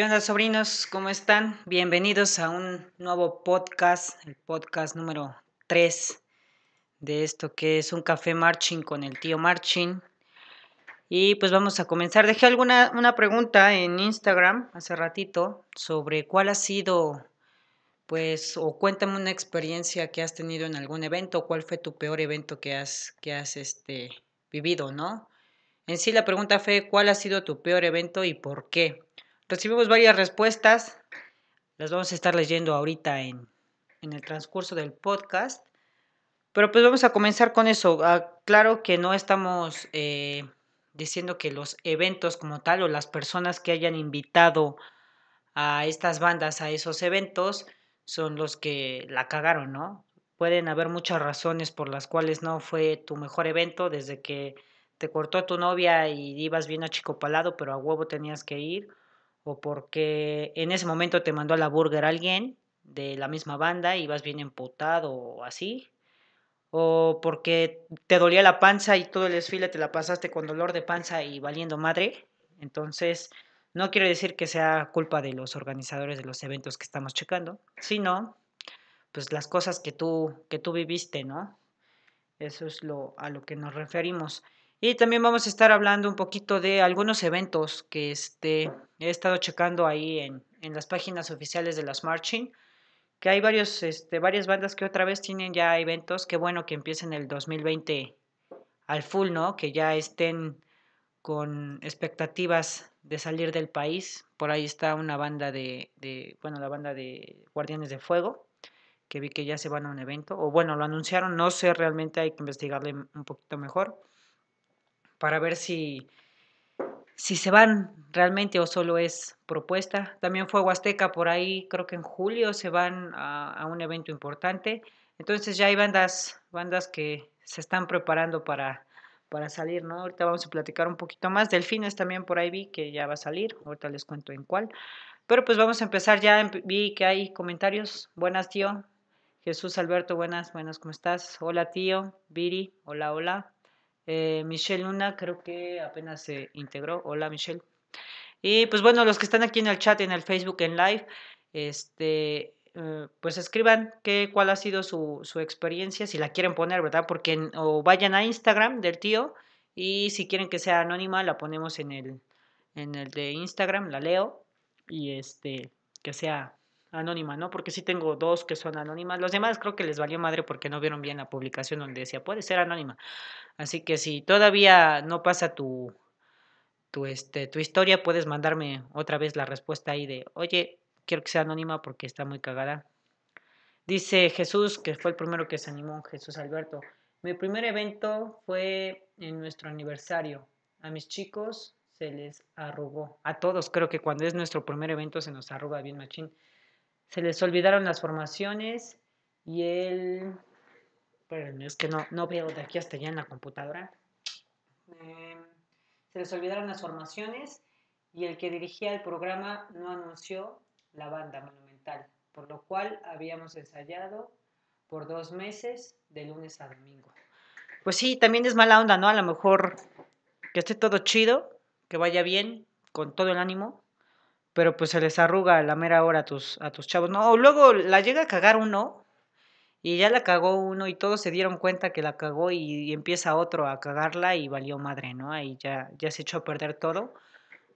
¿Qué onda, sobrinos? ¿Cómo están? Bienvenidos a un nuevo podcast, el podcast número 3 de esto que es un café marching con el tío Marching. Y pues vamos a comenzar. Dejé alguna una pregunta en Instagram hace ratito sobre cuál ha sido, pues, o cuéntame una experiencia que has tenido en algún evento, cuál fue tu peor evento que has, que has este, vivido, ¿no? En sí la pregunta fue cuál ha sido tu peor evento y por qué. Recibimos varias respuestas, las vamos a estar leyendo ahorita en, en el transcurso del podcast. Pero pues vamos a comenzar con eso. Ah, claro que no estamos eh, diciendo que los eventos como tal o las personas que hayan invitado a estas bandas a esos eventos son los que la cagaron, ¿no? Pueden haber muchas razones por las cuales no fue tu mejor evento, desde que te cortó tu novia y ibas bien achicopalado, pero a huevo tenías que ir, o porque en ese momento te mandó a la burger alguien de la misma banda y vas bien emputado o así, o porque te dolía la panza y todo el desfile te la pasaste con dolor de panza y valiendo madre. Entonces, no quiero decir que sea culpa de los organizadores de los eventos que estamos checando, sino pues las cosas que tú que tú viviste, ¿no? Eso es lo a lo que nos referimos. Y también vamos a estar hablando un poquito de algunos eventos que este, he estado checando ahí en, en las páginas oficiales de las Marching, que hay varios, este, varias bandas que otra vez tienen ya eventos, qué bueno que empiecen el 2020 al full, ¿no? Que ya estén con expectativas de salir del país. Por ahí está una banda de, de, bueno, la banda de Guardianes de Fuego, que vi que ya se van a un evento, o bueno, lo anunciaron, no sé realmente, hay que investigarle un poquito mejor para ver si, si se van realmente o solo es propuesta. También fue Huasteca por ahí, creo que en julio se van a, un evento importante. Entonces ya hay bandas, bandas que se están preparando para, para salir, ¿no? Ahorita vamos a platicar un poquito más. Delfines también por ahí vi que ya va a salir, ahorita les cuento en cuál. Pero pues vamos a empezar ya, vi que hay comentarios. Buenas, tío. Jesús Alberto, buenas, buenas, ¿cómo estás? Hola, tío. Viri, hola, hola. Eh, Michelle Luna creo que apenas se integró. Hola Michelle. Y pues bueno, los que están aquí en el chat, en el Facebook, en live, este, eh, pues escriban qué, cuál ha sido su, su, experiencia, si la quieren poner, ¿verdad? Porque o vayan a Instagram del tío y si quieren que sea anónima, la ponemos en el, en el de Instagram, la leo y este, que sea anónima, ¿no? Porque sí tengo dos que son anónimas. Los demás creo que les valió madre porque no vieron bien la publicación donde decía, puede ser anónima. Así que si todavía no pasa tu, tu, este, tu historia, puedes mandarme otra vez la respuesta ahí de, oye, quiero que sea anónima porque está muy cagada. Dice Jesús, que fue el primero que se animó, Jesús Alberto. Mi primer evento fue en nuestro aniversario. A mis chicos se les arrugó. A todos creo que cuando es nuestro primer evento se nos arruga bien machín se les olvidaron las formaciones y él, es que no, no veo de aquí hasta allá en la computadora. Em, se les olvidaron las formaciones y el que dirigía el programa no anunció la banda monumental, por lo cual habíamos ensayado por dos meses de lunes a domingo. Pues sí, también es mala onda, ¿no? A lo mejor que esté todo chido, que vaya bien, con todo el ánimo, pero pues se les arruga a la mera hora a tus, a tus chavos. No, luego la llega a cagar uno y ya la cagó uno y todos se dieron cuenta que la cagó y, empieza otro a cagarla y valió madre, ¿no? Ahí ya, ya se echó a perder todo.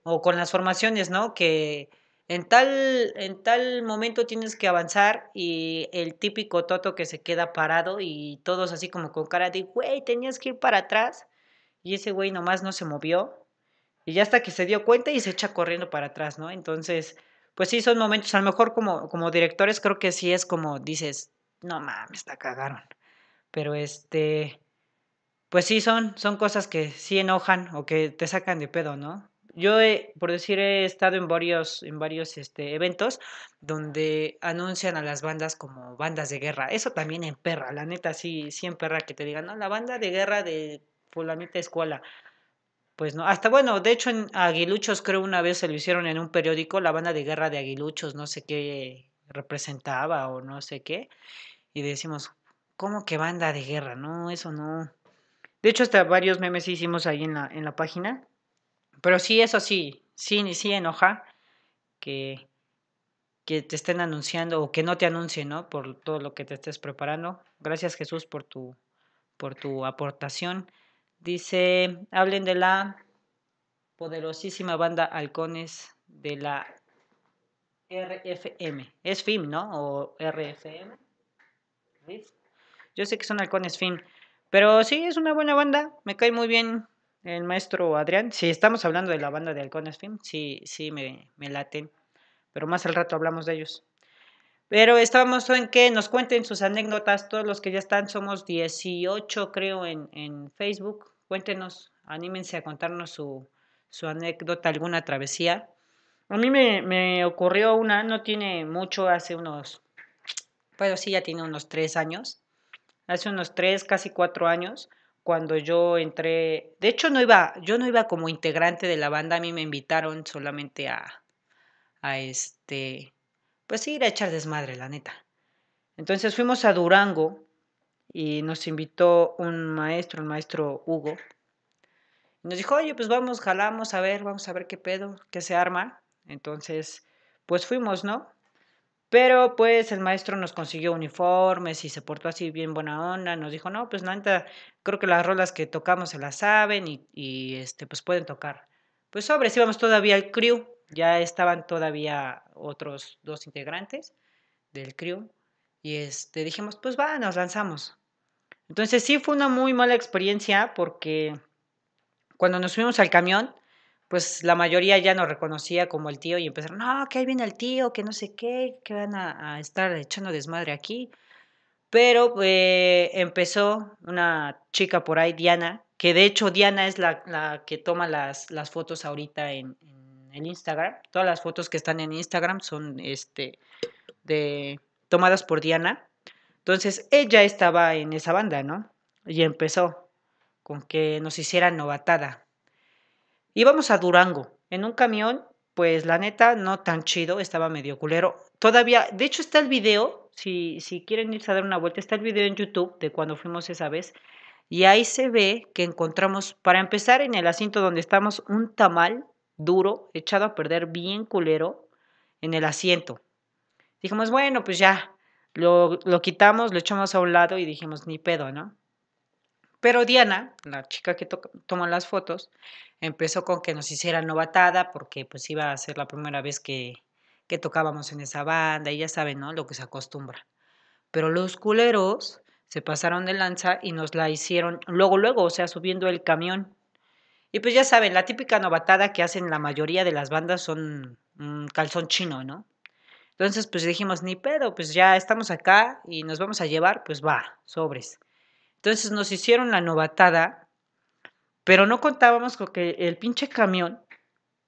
O con las formaciones, ¿no? Que en tal, en tal momento tienes que avanzar y el típico toto que se queda parado y todos así como con cara de, güey, tenías que ir para atrás. Y ese güey nomás no se movió y ya hasta que se dio cuenta y se echa corriendo para atrás, ¿no? Entonces, pues sí, son momentos, a lo mejor como, como directores creo que sí es como dices, no mames, está cagaron. Pero este, pues sí, son, son cosas que sí enojan o que te sacan de pedo, ¿no? Yo, he, por decir, he estado en varios, en varios este, eventos donde anuncian a las bandas como bandas de guerra. Eso también en perra, la neta, sí, sí en perra que te digan, no, la banda de guerra de fulanita escuela. Pues no, hasta bueno, de hecho en Aguiluchos creo una vez se lo hicieron en un periódico, la banda de guerra de Aguiluchos, no sé qué representaba o no sé qué, y decimos, ¿cómo que banda de guerra? No, eso no. De hecho, hasta varios memes hicimos ahí en la, en la página, pero sí, eso sí, sí, sí enoja que, que te estén anunciando o que no te anuncien, ¿no? Por todo lo que te estés preparando. Gracias Jesús por tu, por tu aportación. Dice, hablen de la poderosísima banda Halcones de la RFM. Es FIM, ¿no? O RFM. Yo sé que son Halcones FIM. Pero sí, es una buena banda. Me cae muy bien el maestro Adrián. Si estamos hablando de la banda de Halcones FIM, sí, sí, me, me laten. Pero más al rato hablamos de ellos. Pero estábamos en que nos cuenten sus anécdotas. Todos los que ya están, somos 18 creo en, en Facebook. Cuéntenos, anímense a contarnos su, su anécdota, alguna travesía. A mí me, me, ocurrió una, no tiene mucho, hace unos, pues sí, ya tiene unos tres años. Hace unos tres, casi cuatro años, cuando yo entré, de hecho no iba, yo no iba como integrante de la banda, a mí me invitaron solamente a, a este, pues ir a echar desmadre, la neta. Entonces fuimos a Durango y nos invitó un maestro, el maestro Hugo. Y nos dijo, oye, pues vamos, jalamos, a ver, vamos a ver qué pedo, qué se arma. Entonces, pues fuimos, ¿no? Pero pues el maestro nos consiguió uniformes y se portó así bien buena onda. Nos dijo, no, pues neta, creo que las rolas que tocamos se las saben y, este, pues pueden tocar. Pues sobres, íbamos todavía al crew ya estaban todavía otros dos integrantes del crew y este, dijimos, pues va, nos lanzamos. Entonces sí fue una muy mala experiencia porque cuando nos subimos al camión, pues la mayoría ya nos reconocía como el tío y empezaron, no, que ahí viene el tío, que no sé qué, que van a, estar echando desmadre aquí. Pero eh, empezó una chica por ahí, Diana, que de hecho Diana es la, que toma las, fotos ahorita en en Instagram. Todas las fotos que están en Instagram son este, de, tomadas por Diana. Entonces ella estaba en esa banda, ¿no? Y empezó con que nos hicieran novatada. Íbamos a Durango en un camión, pues la neta no tan chido, estaba medio culero. Todavía, de hecho está el video, si, si quieren irse a dar una vuelta, está el video en YouTube de cuando fuimos esa vez. Y ahí se ve que encontramos, para empezar en el asiento donde estamos, un tamal duro, echado a perder bien culero en el asiento. Dijimos, bueno, pues ya, lo, lo quitamos, lo echamos a un lado y dijimos, ni pedo, ¿no? Pero Diana, la chica que toma las fotos, empezó con que nos hiciera novatada porque pues iba a ser la primera vez que, que tocábamos en esa banda y ya saben, ¿no? Lo que se acostumbra. Pero los culeros se pasaron de lanza y nos la hicieron luego, luego, o sea, subiendo el camión. Y pues ya saben, la típica novatada que hacen la mayoría de las bandas son un calzón chino, ¿no? Entonces, pues dijimos, ni pedo, pues ya estamos acá y nos vamos a llevar, pues va, sobres. Entonces nos hicieron la novatada, pero no contábamos con que el pinche camión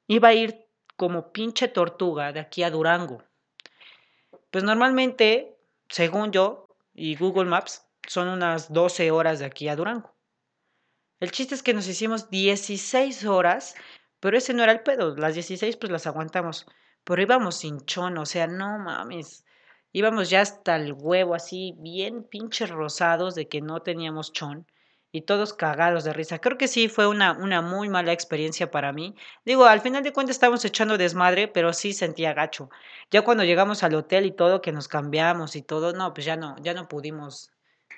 iba a ir como pinche tortuga de aquí a Durango. Pues normalmente, según yo y Google Maps, son unas 12 horas de aquí a Durango. El chiste es que nos hicimos 16 horas, pero ese no era el pedo. Las 16 pues las aguantamos. Pero íbamos sin chón, o sea, no mames. Íbamos ya hasta el huevo, así, bien pinches rosados de que no teníamos chón. Y todos cagados de risa. Creo que sí fue una, una muy mala experiencia para mí. Digo, al final de cuentas estábamos echando desmadre, pero sí sentía gacho. Ya cuando llegamos al hotel y todo, que nos cambiamos y todo, no, pues ya no, ya no pudimos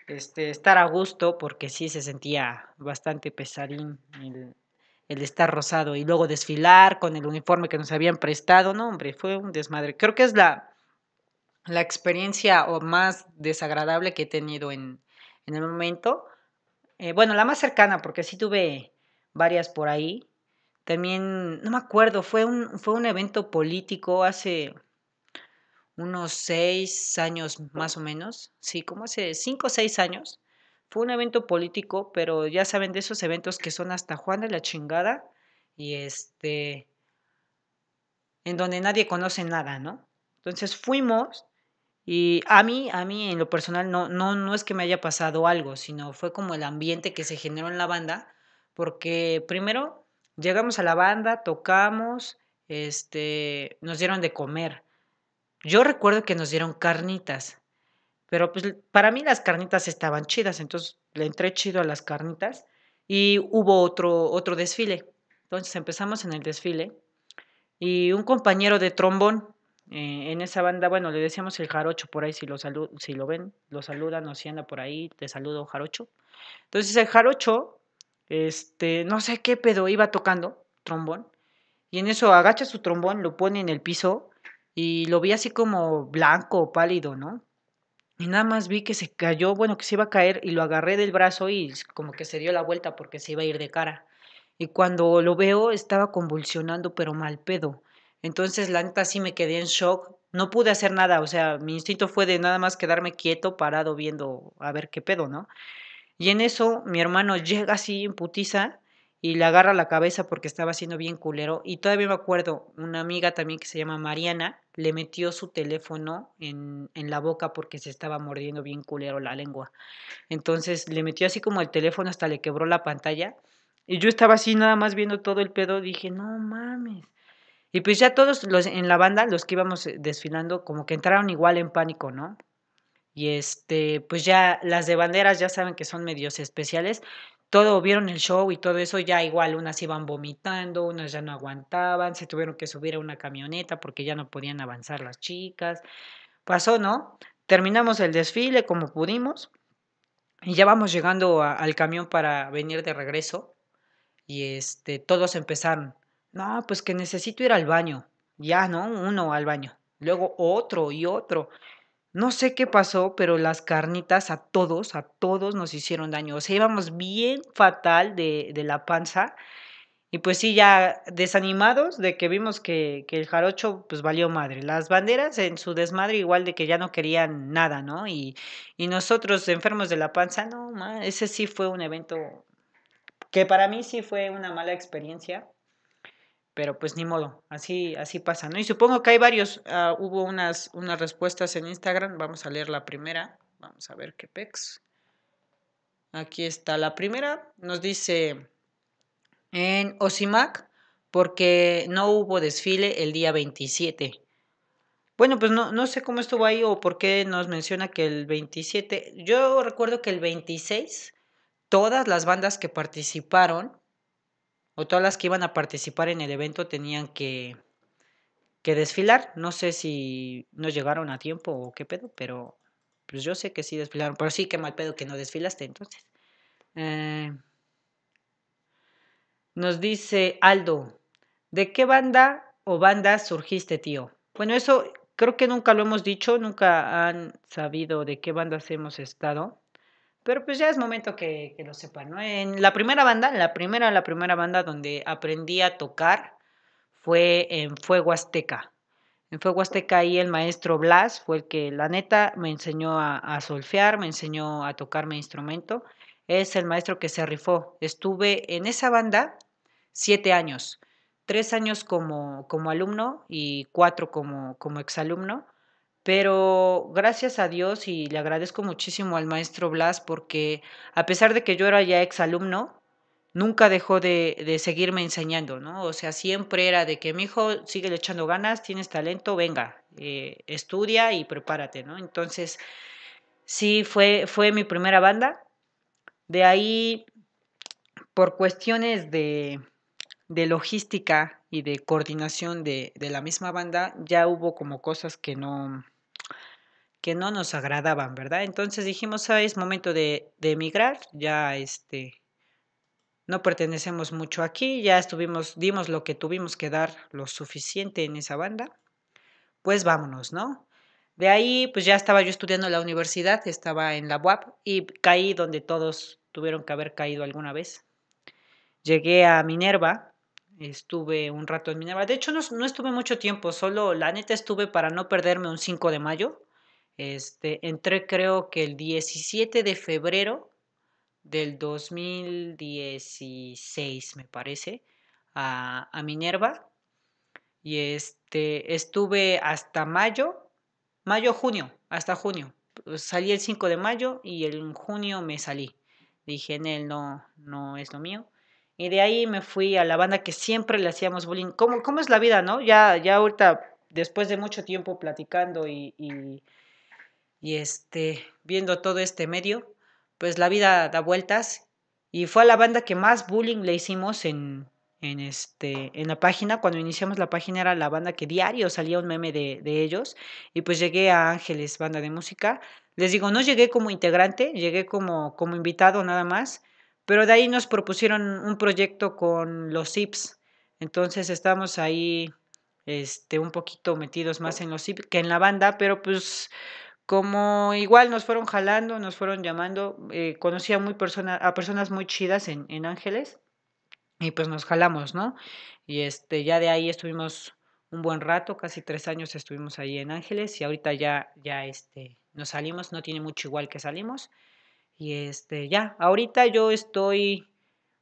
este, estar a gusto porque sí se sentía bastante pesadín el, el, estar rosado y luego desfilar con el uniforme que nos habían prestado, no hombre, fue un desmadre. Creo que es la, la experiencia o más desagradable que he tenido en, en el momento. Eh, bueno, la más cercana porque sí tuve varias por ahí. También, no me acuerdo, fue un, fue un evento político hace unos seis años más o menos, sí, como hace cinco o seis años. Fue un evento político, pero ya saben de esos eventos que son hasta Juan de la chingada y este, en donde nadie conoce nada, ¿no? Entonces fuimos y a mí, a mí en lo personal no, no, no es que me haya pasado algo, sino fue como el ambiente que se generó en la banda, porque primero llegamos a la banda, tocamos, este, nos dieron de comer yo recuerdo que nos dieron carnitas, pero pues para mí las carnitas estaban chidas, entonces le entré chido a las carnitas y hubo otro, otro desfile. Entonces empezamos en el desfile y un compañero de trombón. Eh, en esa banda, bueno, le decíamos el jarocho por ahí, si lo, si lo ven, lo saludan o si anda por ahí, te saludo jarocho. Entonces el jarocho, este, no sé qué pedo iba tocando, trombón, y en eso agacha su trombón, lo pone en el piso y lo vi así como blanco, pálido, ¿no? Y nada más vi que se cayó, bueno, que se iba a caer y lo agarré del brazo y como que se dio la vuelta porque se iba a ir de cara. Y cuando lo veo estaba convulsionando, pero mal pedo. Entonces, la neta sí me quedé en shock. No pude hacer nada, o sea, mi instinto fue de nada más quedarme quieto, parado, viendo a ver qué pedo, ¿no? Y en eso mi hermano llega así en y le agarra la cabeza porque estaba siendo bien culero. Y todavía me acuerdo, una amiga también que se llama Mariana le metió su teléfono en, en, la boca porque se estaba mordiendo bien culero la lengua. Entonces le metió así como el teléfono hasta le quebró la pantalla. Y yo estaba así nada más viendo todo el pedo, dije, no mames. Y pues ya todos los en la banda, los que íbamos eh, desfilando, como que entraron igual en pánico, ¿no? Y este, pues ya las de banderas ya saben que son medios especiales. Todo vieron el show y todo eso, ya igual unas iban vomitando, unas ya no aguantaban, se tuvieron que subir a una camioneta porque ya no podían avanzar las chicas. Pasó, ¿no? Terminamos el desfile como pudimos y ya vamos llegando al camión para venir de regreso y este, todos empezaron, no, pues que necesito ir al baño, ya, ¿no? Uno al baño, luego otro y otro. No sé qué pasó, pero las carnitas a todos, a todos nos hicieron daño. O sea, íbamos bien fatal de, de la panza. Y pues sí, ya desanimados de que vimos que, que, el jarocho pues valió madre. Las banderas en su desmadre igual de que ya no querían nada, ¿no? Y, y nosotros enfermos de la panza, no, ese sí fue un evento que para mí sí fue una mala experiencia, pero pues ni modo, así, así pasa, ¿no? Y supongo que hay varios, uh, hubo unas, unas respuestas en Instagram, vamos a leer la primera, vamos a ver qué pex. Aquí está la primera, nos dice en Osimac, porque no hubo desfile el día 27. Bueno, pues no, no sé cómo estuvo ahí o por qué nos menciona que el 27. Yo recuerdo que el 26 todas las bandas que participaron o todas las que iban a participar en el evento tenían que, que desfilar. No sé si no llegaron a tiempo o qué pedo, pero pues yo sé que sí desfilaron. Pero sí, qué mal pedo que no desfilaste entonces. Eh, nos dice Aldo, ¿de qué banda o bandas surgiste, tío? Bueno, eso creo que nunca lo hemos dicho, nunca han sabido de qué bandas hemos estado. Pero pues ya es momento que, que lo sepan, ¿no? En la primera banda, la primera, la primera banda donde aprendí a tocar fue en Fuego Azteca. En Fuego Azteca ahí el maestro Blas fue el que la neta me enseñó a, a solfear, me enseñó a tocar mi instrumento. Es el maestro que se rifó. Estuve en esa banda siete años, tres años como, como alumno y cuatro como, como exalumno. Pero gracias a Dios y le agradezco muchísimo al maestro Blas porque a pesar de que yo era ya exalumno, nunca dejó de, de seguirme enseñando, ¿no? O sea, siempre era de que mi hijo sigue echando ganas, tienes talento, venga, eh, estudia y prepárate, ¿no? Entonces, sí, fue, fue mi primera banda. De ahí, por cuestiones de, de logística y de coordinación de, de la misma banda, ya hubo como cosas que no, que no nos agradaban, ¿verdad? Entonces dijimos, ah, es momento de, de emigrar, ya este, no pertenecemos mucho aquí, ya estuvimos, dimos lo que tuvimos que dar lo suficiente en esa banda, pues vámonos, ¿no? De ahí, pues ya estaba yo estudiando en la universidad, estaba en la UAP y caí donde todos tuvieron que haber caído alguna vez. Llegué a Minerva, estuve un rato en Minerva. De hecho, no, no estuve mucho tiempo, solo la neta estuve para no perderme un 5 de mayo este, entré creo que el 17 de febrero del 2016, me parece, a, a Minerva. Y este, estuve hasta mayo, mayo, junio, hasta junio. Salí el 5 de mayo y en junio me salí. Dije, en él no, no es lo mío. Y de ahí me fui a la banda que siempre le hacíamos bullying. ¿Cómo, cómo es la vida, no? Ya, ya ahorita, después de mucho tiempo platicando y, y y este, viendo todo este medio, pues la vida da vueltas y fue a la banda que más bullying le hicimos en, en, este, en la página. Cuando iniciamos la página era la banda que diario salía un meme de, de ellos. Y pues llegué a Ángeles, banda de música. Les digo, no llegué como integrante, llegué como, como invitado nada más. Pero de ahí nos propusieron un proyecto con los ZIPs. Entonces estamos ahí este, un poquito metidos más en los ZIPs que en la banda, pero pues como igual nos fueron jalando, nos fueron llamando, eh, conocí a, muy persona, a personas muy chidas en, en Ángeles y pues nos jalamos, ¿no? Y este, ya de ahí estuvimos un buen rato, casi tres años estuvimos ahí en Ángeles y ahorita ya, ya este, nos salimos, no tiene mucho igual que salimos. Y este, ya, ahorita yo estoy,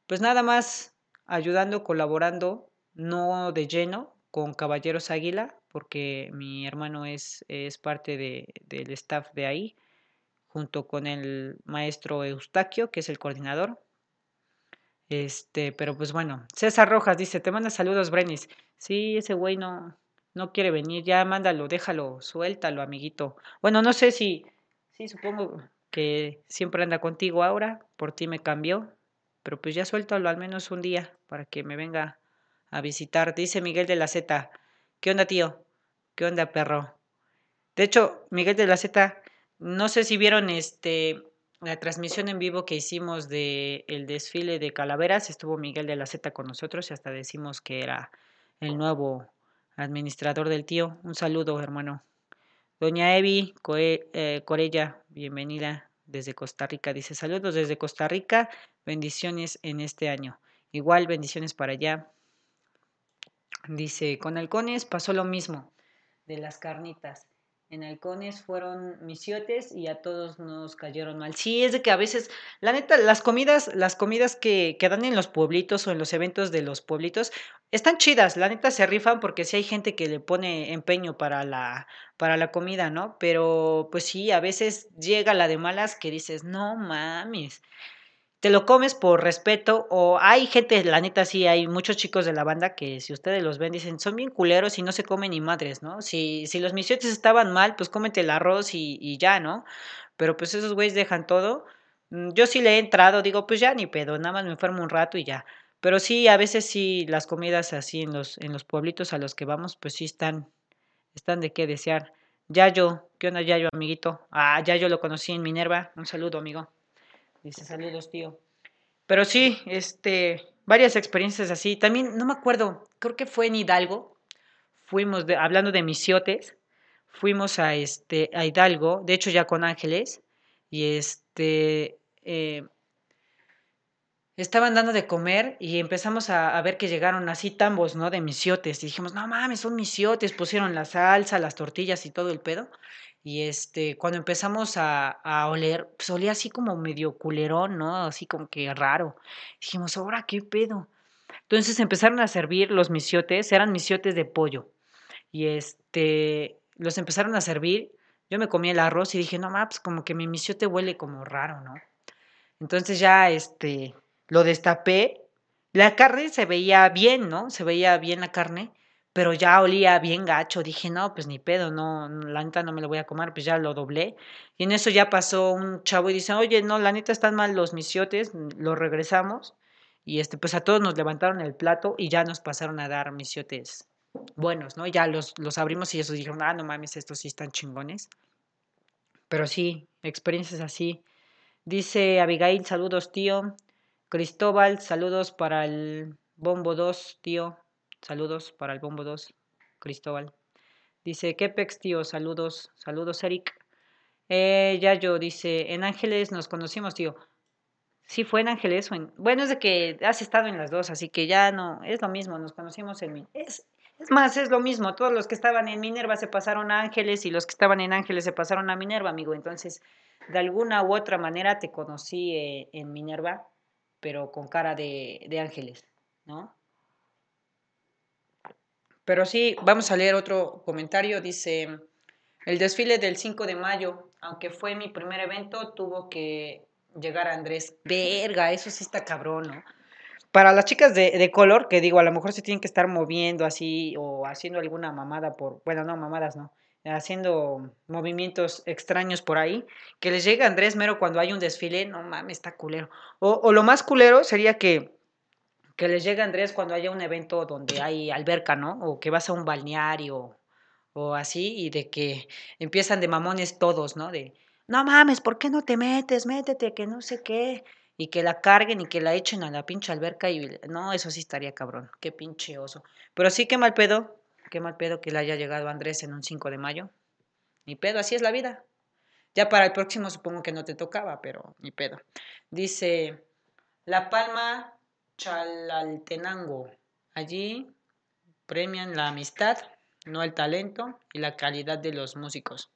pues nada más ayudando, colaborando, no de lleno, con Caballeros Águila, porque mi hermano es, es parte de, del staff de ahí, junto con el maestro Eustaquio, que es el coordinador. Este, pero pues bueno, César Rojas dice, te manda saludos, Brenis. Sí, ese güey no, no quiere venir, ya mándalo, déjalo, suéltalo, amiguito. Bueno, no sé si, sí, supongo que siempre anda contigo ahora, por ti me cambió, pero pues ya suéltalo al menos un día para que me venga a visitar. Dice Miguel de la Z, ¿qué onda, tío? ¿Qué onda, perro? De hecho, Miguel de la Z, no sé si vieron este la transmisión en vivo que hicimos de el desfile de calaveras, estuvo Miguel de la Z con nosotros y hasta decimos que era el nuevo administrador del tío. Un saludo, hermano. Doña Evi eh, Corella, bienvenida desde Costa Rica. Dice saludos desde Costa Rica, bendiciones en este año. Igual bendiciones para allá. Dice, con halcones pasó lo mismo de las carnitas. En halcones fueron misiotes y a todos nos cayeron mal. Sí, es de que a veces, la neta, las comidas, las comidas que, que dan en los pueblitos o en los eventos de los pueblitos, están chidas, la neta se rifan porque sí hay gente que le pone empeño para la, para la comida, ¿no? Pero pues sí, a veces llega la de malas que dices, no mames te lo comes por respeto o hay gente, la neta sí, hay muchos chicos de la banda que si ustedes los ven dicen, son bien culeros y no se comen ni madres, ¿no? Si, si los misiotes estaban mal, pues cómete el arroz y, y ya, ¿no? Pero pues esos güeyes dejan todo. Mm, yo sí le he entrado, digo, pues ya ni pedo, nada más me enfermo un rato y ya. Pero sí, a veces sí, las comidas así en los, en los pueblitos a los que vamos, pues sí están, están de qué desear. Yayo, ¿qué onda Yayo, amiguito? Ah, Yayo lo conocí en Minerva, un saludo, amigo. Dice, saludos, tío. Pero sí, este, varias experiencias así. También, no me acuerdo, creo que fue en Hidalgo. Fuimos, de, hablando de misiotes, fuimos a, este, a Hidalgo, de hecho ya con Ángeles, y este, eh, estaban dando de comer y empezamos a, a, ver que llegaron así tambos, ¿no? De misiotes. Y dijimos, no mames, son misiotes. Pusieron la salsa, las tortillas y todo el pedo. Y este, cuando empezamos a, a oler, pues olía así como medio culerón, ¿no? Así como que raro. Dijimos, ahora qué pedo. Entonces empezaron a servir los misiotes, eran misiotes de pollo. Y este, los empezaron a servir. Yo me comí el arroz y dije, no, mames, como que mi misiote huele como raro, ¿no? Entonces ya este, lo destapé. La carne se veía bien, ¿no? Se veía bien la carne pero ya olía bien gacho. Dije, no, pues ni pedo, no, la neta no me lo voy a comer, pues ya lo doblé. Y en eso ya pasó un chavo y dice, oye, no, la neta están mal los misiotes, lo regresamos. Y este, pues a todos nos levantaron el plato y ya nos pasaron a dar misiotes buenos, ¿no? Ya los, los abrimos y ellos dijeron, ah, no mames, estos sí están chingones. Pero sí, experiencias así. Dice Abigail, saludos, tío. Cristóbal, saludos para el Bombo 2, tío. Saludos para el Bombo 2, Cristóbal. Dice, ¿qué pex, tío? Saludos, saludos, Eric. Eh, Yayo dice, en Ángeles nos conocimos, tío. Sí, fue en Ángeles. Bueno, es de que has estado en las dos, así que ya no, es lo mismo, nos conocimos en... Es, es más, es lo mismo, todos los que estaban en Minerva se pasaron a Ángeles y los que estaban en Ángeles se pasaron a Minerva, amigo. Entonces, de alguna u otra manera te conocí eh, en Minerva, pero con cara de, de Ángeles, ¿no? Pero sí, vamos a leer otro comentario. Dice, el desfile del 5 de mayo, aunque fue mi primer evento, tuvo que llegar a Andrés. Verga, eso sí está cabrón, ¿no? Para las chicas de, de, color, que digo, a lo mejor se tienen que estar moviendo así o haciendo alguna mamada por, bueno, no, mamadas no, haciendo movimientos extraños por ahí, que les llegue Andrés Mero cuando hay un desfile, no mames, está culero. O, o lo más culero sería que que les llega Andrés cuando haya un evento donde hay alberca, ¿no? O que vas a un balneario o así y de que empiezan de mamones todos, ¿no? De, no mames, ¿por qué no te metes? Métete, que no sé qué. Y que la carguen y que la echen a la pinche alberca y no, eso sí estaría cabrón, qué pinche oso. Pero sí, qué mal pedo, qué mal pedo que le haya llegado Andrés en un 5 de mayo. Ni pedo, así es la vida. Ya para el próximo supongo que no te tocaba, pero ni pedo. Dice, La Palma Chalaltenango. Allí premian la amistad, no el talento y la calidad de los músicos.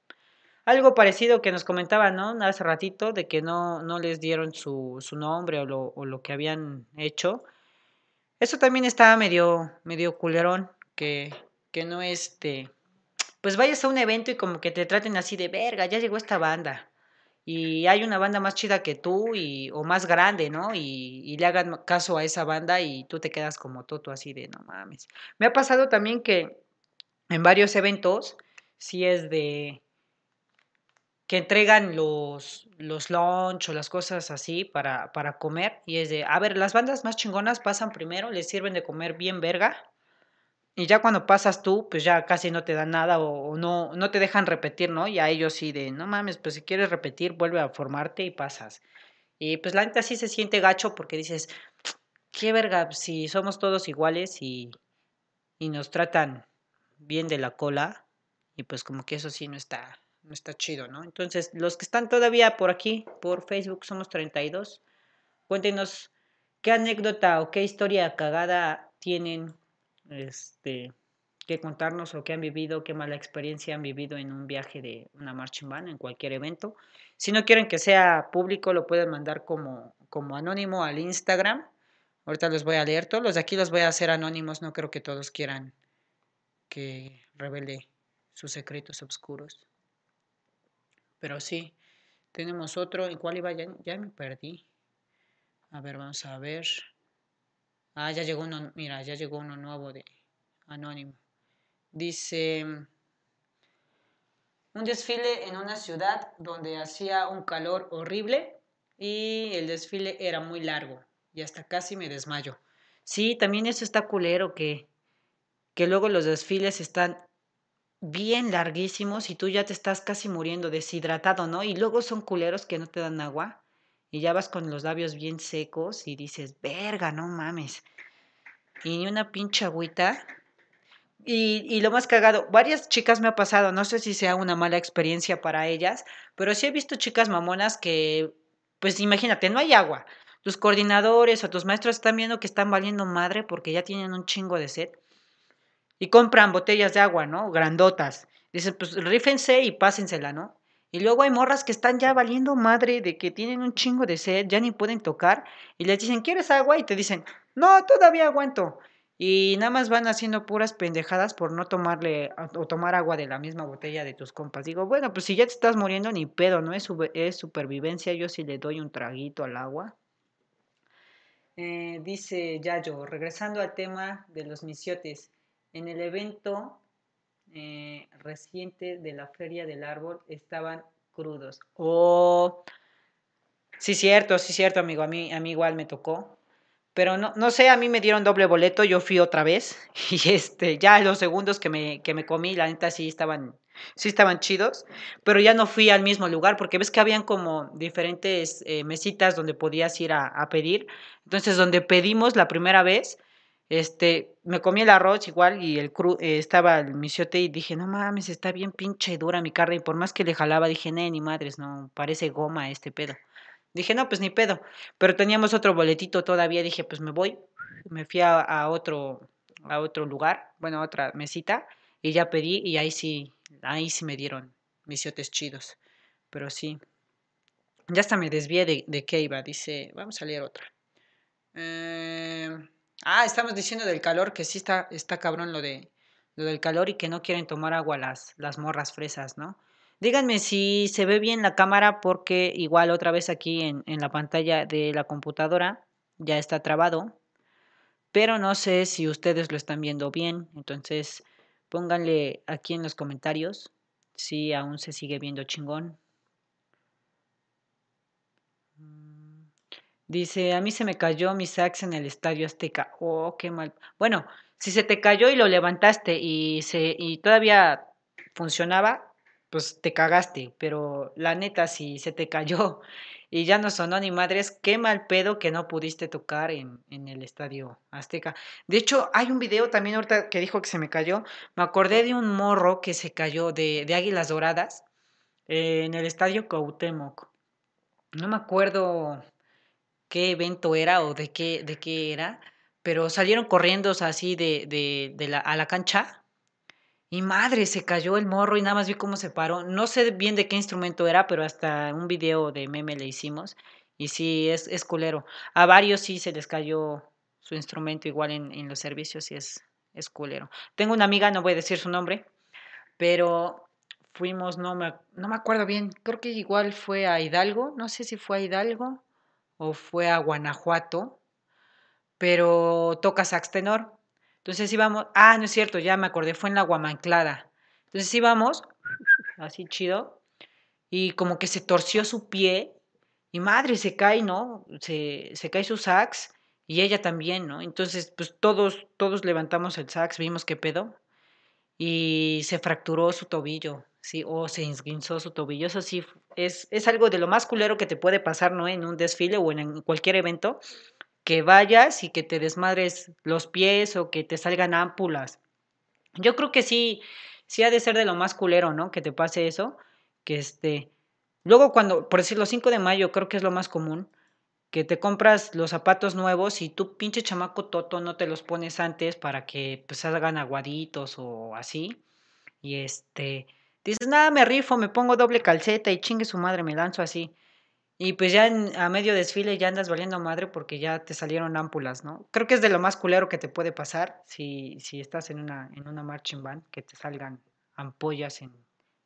Algo parecido que nos comentaba, ¿no? Hace ratito, de que no, no les dieron su, su nombre o lo, lo, que habían hecho. Eso también estaba medio, medio culerón, que, que no este... Pues vayas a un evento y como que te traten así de verga, ya llegó esta banda y hay una banda más chida que tú y, o más grande, ¿no? Y, le hagan caso a esa banda y tú te quedas como toto así de no mames. Me ha pasado también que en varios eventos, si es de que entregan los, los lunch o las cosas así para, para comer y es de, a ver, las bandas más chingonas pasan primero, les sirven de comer bien verga y ya cuando pasas tú, pues ya casi no te dan nada o, no, no te dejan repetir, ¿no? Y a ellos sí de, no mames, pues si quieres repetir, vuelve a formarte y pasas. Y pues la neta sí se siente gacho porque dices, qué verga, si somos todos iguales y, y nos tratan bien de la cola, y pues como que eso sí no está, no está chido, ¿no? Entonces, los que están todavía por aquí, por Facebook, somos 32, cuéntenos qué anécdota o qué historia cagada tienen este, que contarnos o que han vivido, qué mala experiencia han vivido en un viaje de una marching band, en cualquier evento. Si no quieren que sea público, lo pueden mandar como, como anónimo al Instagram. Ahorita los voy a leer, todos los de aquí los voy a hacer anónimos, no creo que todos quieran que revele sus secretos oscuros. Pero sí, tenemos otro, ¿en cuál iba? Ya me perdí. A ver, vamos a ver. Ah, ya llegó uno, mira, ya llegó uno nuevo de Anónimo. Dice, un desfile en una ciudad donde hacía un calor horrible y el desfile era muy largo y hasta casi me desmayo. Sí, también eso está culero que, que luego los desfiles están bien larguísimos y tú ya te estás casi muriendo deshidratado, ¿no? Y luego son culeros que no te dan agua y ya vas con los labios bien secos y dices, verga, no mames. Y ni una pinche agüita. Y, y, lo más cagado, varias chicas me ha pasado, no sé si sea una mala experiencia para ellas, pero sí he visto chicas mamonas que, pues imagínate, no hay agua. Tus coordinadores o tus maestros están viendo que están valiendo madre porque ya tienen un chingo de sed. Y compran botellas de agua, ¿no? Grandotas. Dicen, pues rífense y pásensela, ¿no? Y luego hay morras que están ya valiendo madre de que tienen un chingo de sed, ya ni pueden tocar, y les dicen, ¿quieres agua? Y te dicen, no, todavía aguanto. Y nada más van haciendo puras pendejadas por no tomarle o tomar agua de la misma botella de tus compas. Digo, bueno, pues si ya te estás muriendo, ni pedo, ¿no? Es, es supervivencia. Yo sí le doy un traguito al agua. Eh, dice Yayo, regresando al tema de los misiotes. En el evento eh, reciente de la Feria del Árbol estaban crudos. Oh, sí, cierto, sí, cierto, amigo. A mí, a mí igual me tocó. Pero no, no sé, a mí me dieron doble boleto, yo fui otra vez. Y este, ya los segundos que me, que me comí, la neta sí estaban, sí estaban chidos. Pero ya no fui al mismo lugar, porque ves que habían como diferentes eh, mesitas donde podías ir a, a pedir. Entonces, donde pedimos la primera vez, este, me comí el arroz igual y el cru, eh, estaba el misiote y dije, no mames, está bien pinche dura mi carne. Y por más que le jalaba, dije, nee, ni madres, no, parece goma este pedo. Dije, no, pues ni pedo. Pero teníamos otro boletito todavía. Dije, pues me voy. Me fui a, otro, a otro lugar, bueno, a otra mesita. Y ya pedí y ahí sí, ahí sí me dieron misiotes chidos. Pero sí. Ya hasta me desvié de, de qué iba. Dice, vamos a leer otra. Eh... Ah, estamos diciendo del calor, que sí está, está cabrón lo, de, lo del calor y que no quieren tomar agua las, las morras fresas, ¿no? Díganme si se ve bien la cámara porque igual otra vez aquí en, en la pantalla de la computadora ya está trabado, pero no sé si ustedes lo están viendo bien, entonces pónganle aquí en los comentarios si aún se sigue viendo chingón. Dice, a mí se me cayó mi sax en el Estadio Azteca. Oh, qué mal. Bueno, si se te cayó y lo levantaste y, se, y todavía funcionaba, pues te cagaste. Pero la neta, si se te cayó y ya no sonó ni madres, qué mal pedo que no pudiste tocar en, en el Estadio Azteca. De hecho, hay un video también ahorita que dijo que se me cayó. Me acordé de un morro que se cayó de, de Águilas Doradas eh, en el Estadio Cuauhtémoc. No me acuerdo qué evento era o de qué, de qué era, pero salieron corriendo así de, de, de la, a la cancha y madre, se cayó el morro y nada más vi cómo se paró. No sé bien de qué instrumento era, pero hasta un video de meme le hicimos. Y sí, es, es culero. A varios sí se les cayó su instrumento igual en, los servicios y es, es culero. Tengo una amiga, no voy a decir su nombre, pero fuimos, no me, no me acuerdo bien, creo que igual fue a Hidalgo, no sé si fue a Hidalgo o fue a Guanajuato, pero toca sax tenor. Entonces íbamos, ah, no es cierto, ya me acordé, fue en la Guamanclada. Entonces íbamos, así chido, y como que se torció su pie, y madre, se cae, ¿no? Se, se cae su sax, y ella también, ¿no? Entonces, pues todos, todos levantamos el sax, vimos qué pedo, y se fracturó su tobillo, sí, o se esguinzó su tobillo, eso sí, es, es algo de lo más culero que te puede pasar, ¿no? En un desfile o en cualquier evento, que vayas y que te desmadres los pies o que te salgan ámpulas. Yo creo que sí, sí ha de ser de lo más culero, ¿no? Que te pase eso, que este... Luego cuando, por decir, los 5 de mayo creo que es lo más común, que te compras los zapatos nuevos y tú pinche chamaco toto no te los pones antes para que pues hagan aguaditos o así. Y este, dices, nada, me rifo, me pongo doble calceta y chingue su madre, me lanzo así. Y pues ya a medio desfile ya andas valiendo madre porque ya te salieron ámpulas, ¿no? Creo que es de lo más culero que te puede pasar si, si estás en una, en una marching band, que te salgan ampollas en,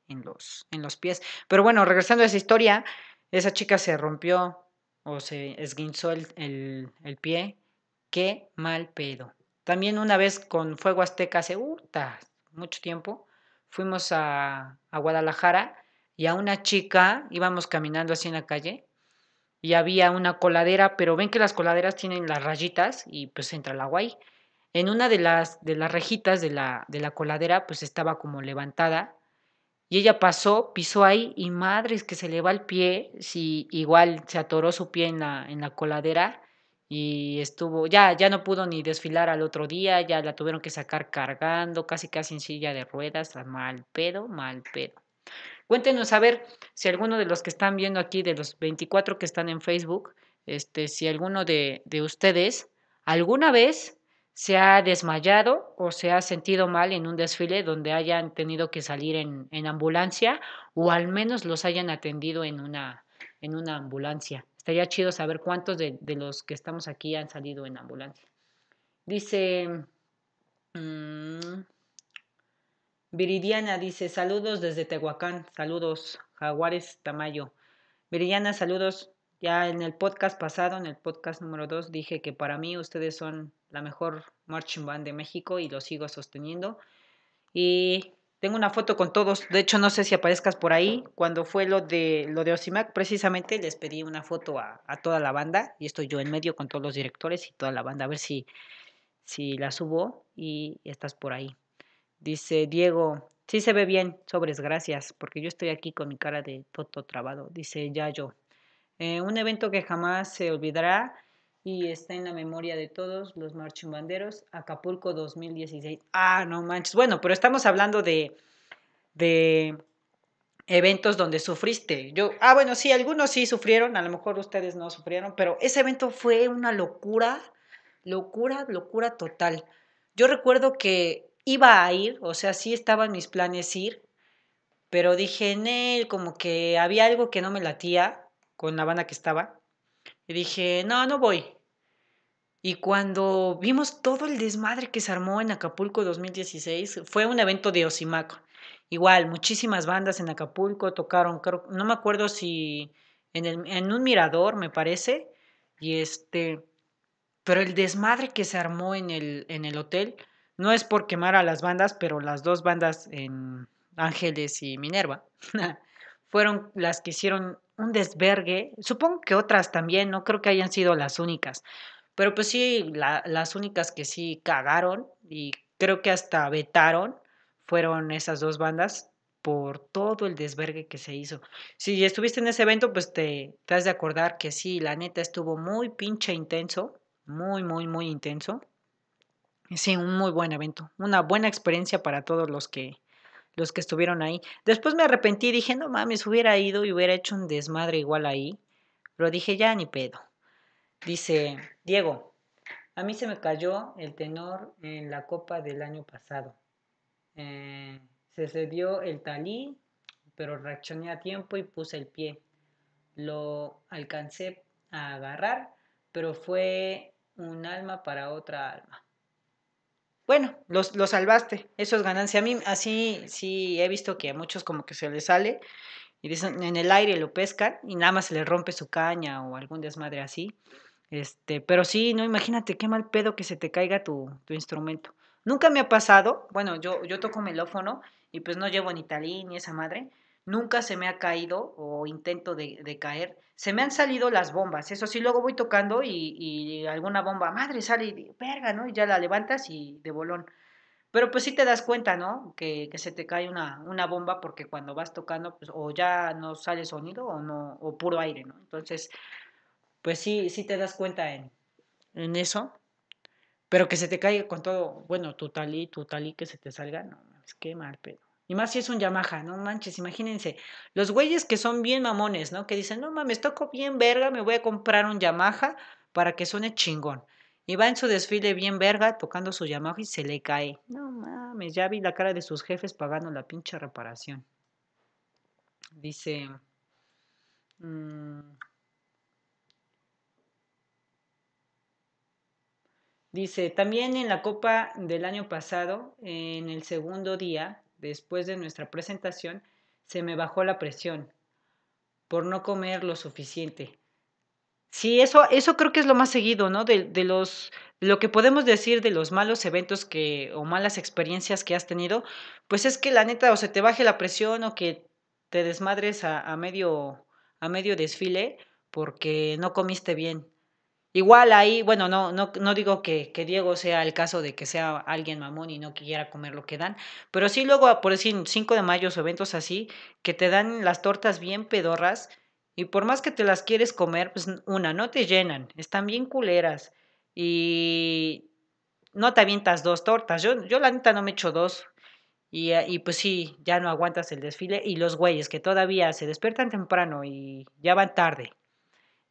en, los, en los pies. Pero bueno, regresando a esa historia, esa chica se rompió o se esguinzó el, el, el pie. Qué mal pedo. También una vez con Fuego Azteca hace uh, mucho tiempo, fuimos a, a Guadalajara y a una chica, íbamos caminando así en la calle y había una coladera, pero ven que las coladeras tienen las rayitas y pues entra el agua ahí. En una de las, de las rejitas de la, de la coladera pues estaba como levantada y ella pasó, pisó ahí y madres que se le va el pie, si igual se atoró su pie en la, en la coladera y estuvo, ya, ya no pudo ni desfilar al otro día, ya la tuvieron que sacar cargando, casi casi en silla de ruedas, mal pedo, mal pedo. Cuéntenos a ver si alguno de los que están viendo aquí, de los 24 que están en Facebook, este, si alguno de, de ustedes alguna vez se ha desmayado o se ha sentido mal en un desfile donde hayan tenido que salir en, en ambulancia o al menos los hayan atendido en una, en una ambulancia. Estaría chido saber cuántos de, de, los que estamos aquí han salido en ambulancia. Dice, mmm, Viridiana dice, saludos desde Tehuacán, saludos, Jaguares Tamayo. Viridiana, saludos. Ya en el podcast pasado, en el podcast número 2, dije que para mí ustedes son la mejor marching band de México y lo sigo sosteniendo. Y tengo una foto con todos, de hecho no sé si aparezcas por ahí. Cuando fue lo de lo de Osimac, precisamente les pedí una foto a, toda la banda y estoy yo en medio con todos los directores y toda la banda, a ver si, si la subo y estás por ahí. Dice Diego, sí se ve bien, sobres, gracias, porque yo estoy aquí con mi cara de toto trabado. Dice Yayo, eh, un evento que jamás se olvidará y está en la memoria de todos los marchimbanderos, Acapulco 2016. Ah, no manches. Bueno, pero estamos hablando de, de eventos donde sufriste. Yo, ah, bueno, sí, algunos sí sufrieron, a lo mejor ustedes no sufrieron, pero ese evento fue una locura, locura, locura total. Yo recuerdo que iba a ir, o sea, sí estaban mis planes ir, pero dije en él como que había algo que no me latía con la banda que estaba. Y dije, no, no voy. Y cuando vimos todo el desmadre que se armó en Acapulco 2016, fue un evento de Osimac. Igual, muchísimas bandas en Acapulco tocaron, creo, no me acuerdo si en, el, un mirador, me parece, y este, pero el desmadre que se armó en el, en el hotel, no es por quemar a las bandas, pero las dos bandas en Ángeles y Minerva fueron las que hicieron un desvergue. Supongo que otras también, no creo que hayan sido las únicas. Pero pues sí, las únicas que sí cagaron y creo que hasta vetaron fueron esas dos bandas por todo el desvergue que se hizo. Si estuviste en ese evento, pues te, te has de acordar que sí, la neta estuvo muy pinche intenso, muy, muy, muy intenso. Sí, un muy buen evento, una buena experiencia para todos los que, los que estuvieron ahí. Después me arrepentí dije, no mames, hubiera ido y hubiera hecho un desmadre igual ahí. Pero dije, ya ni pedo. Dice, Diego, a mí se me cayó el tenor en la copa del año pasado. Eh, se cedió el talí, pero reaccioné a tiempo y puse el pie. Lo alcancé a agarrar, pero fue un alma para otra alma. Bueno, lo salvaste, eso es ganancia. A mí así sí he visto que a muchos como que se les sale y dicen en el aire lo pescan y nada más se les rompe su caña o algún desmadre así. Este, pero sí, no, imagínate qué mal pedo que se te caiga tu, tu instrumento. Nunca me ha pasado, bueno, yo, yo toco melófono y pues no llevo ni talí ni esa madre, nunca se me ha caído o intento de, caer. Se me han salido las bombas, eso sí, luego voy tocando y, alguna bomba, madre, sale y verga, ¿no? Y ya la levantas y de bolón. Pero pues sí te das cuenta, ¿no? Que, se te cae una, una, bomba porque cuando vas tocando, pues o ya no sale sonido o no, o puro aire, ¿no? Entonces, pues sí, sí te das cuenta en, en eso. Pero que se te caiga con todo, bueno, tu talí, tu talí que se te salga, no, es que mal pedo. Y más si es un Yamaha, no manches, imagínense. Los güeyes que son bien mamones, ¿no? Que dicen, no mames, toco bien verga, me voy a comprar un Yamaha para que suene chingón. Y va en su desfile bien verga, tocando su Yamaha y se le cae. No mames, ya vi la cara de sus jefes pagando la pinche reparación. Dice... Mm, dice, también en la copa del año pasado, en el segundo día, después de nuestra presentación, se me bajó la presión por no comer lo suficiente. Sí, eso, eso creo que es lo más seguido, ¿no? De, los, lo que podemos decir de los malos eventos que, o malas experiencias que has tenido, pues es que la neta o se te baje la presión o que te desmadres a medio, a medio desfile porque no comiste bien. Igual ahí, bueno, no, no, no digo que, que, Diego sea el caso de que sea alguien mamón y no quiera comer lo que dan, pero sí luego, por decir, 5 de mayo eventos así, que te dan las tortas bien pedorras y por más que te las quieres comer, pues una, no te llenan, están bien culeras y no te avientas dos tortas. Yo, yo la neta no me echo dos. Y, y pues sí, ya no aguantas el desfile. Y los güeyes que todavía se despiertan temprano y ya van tarde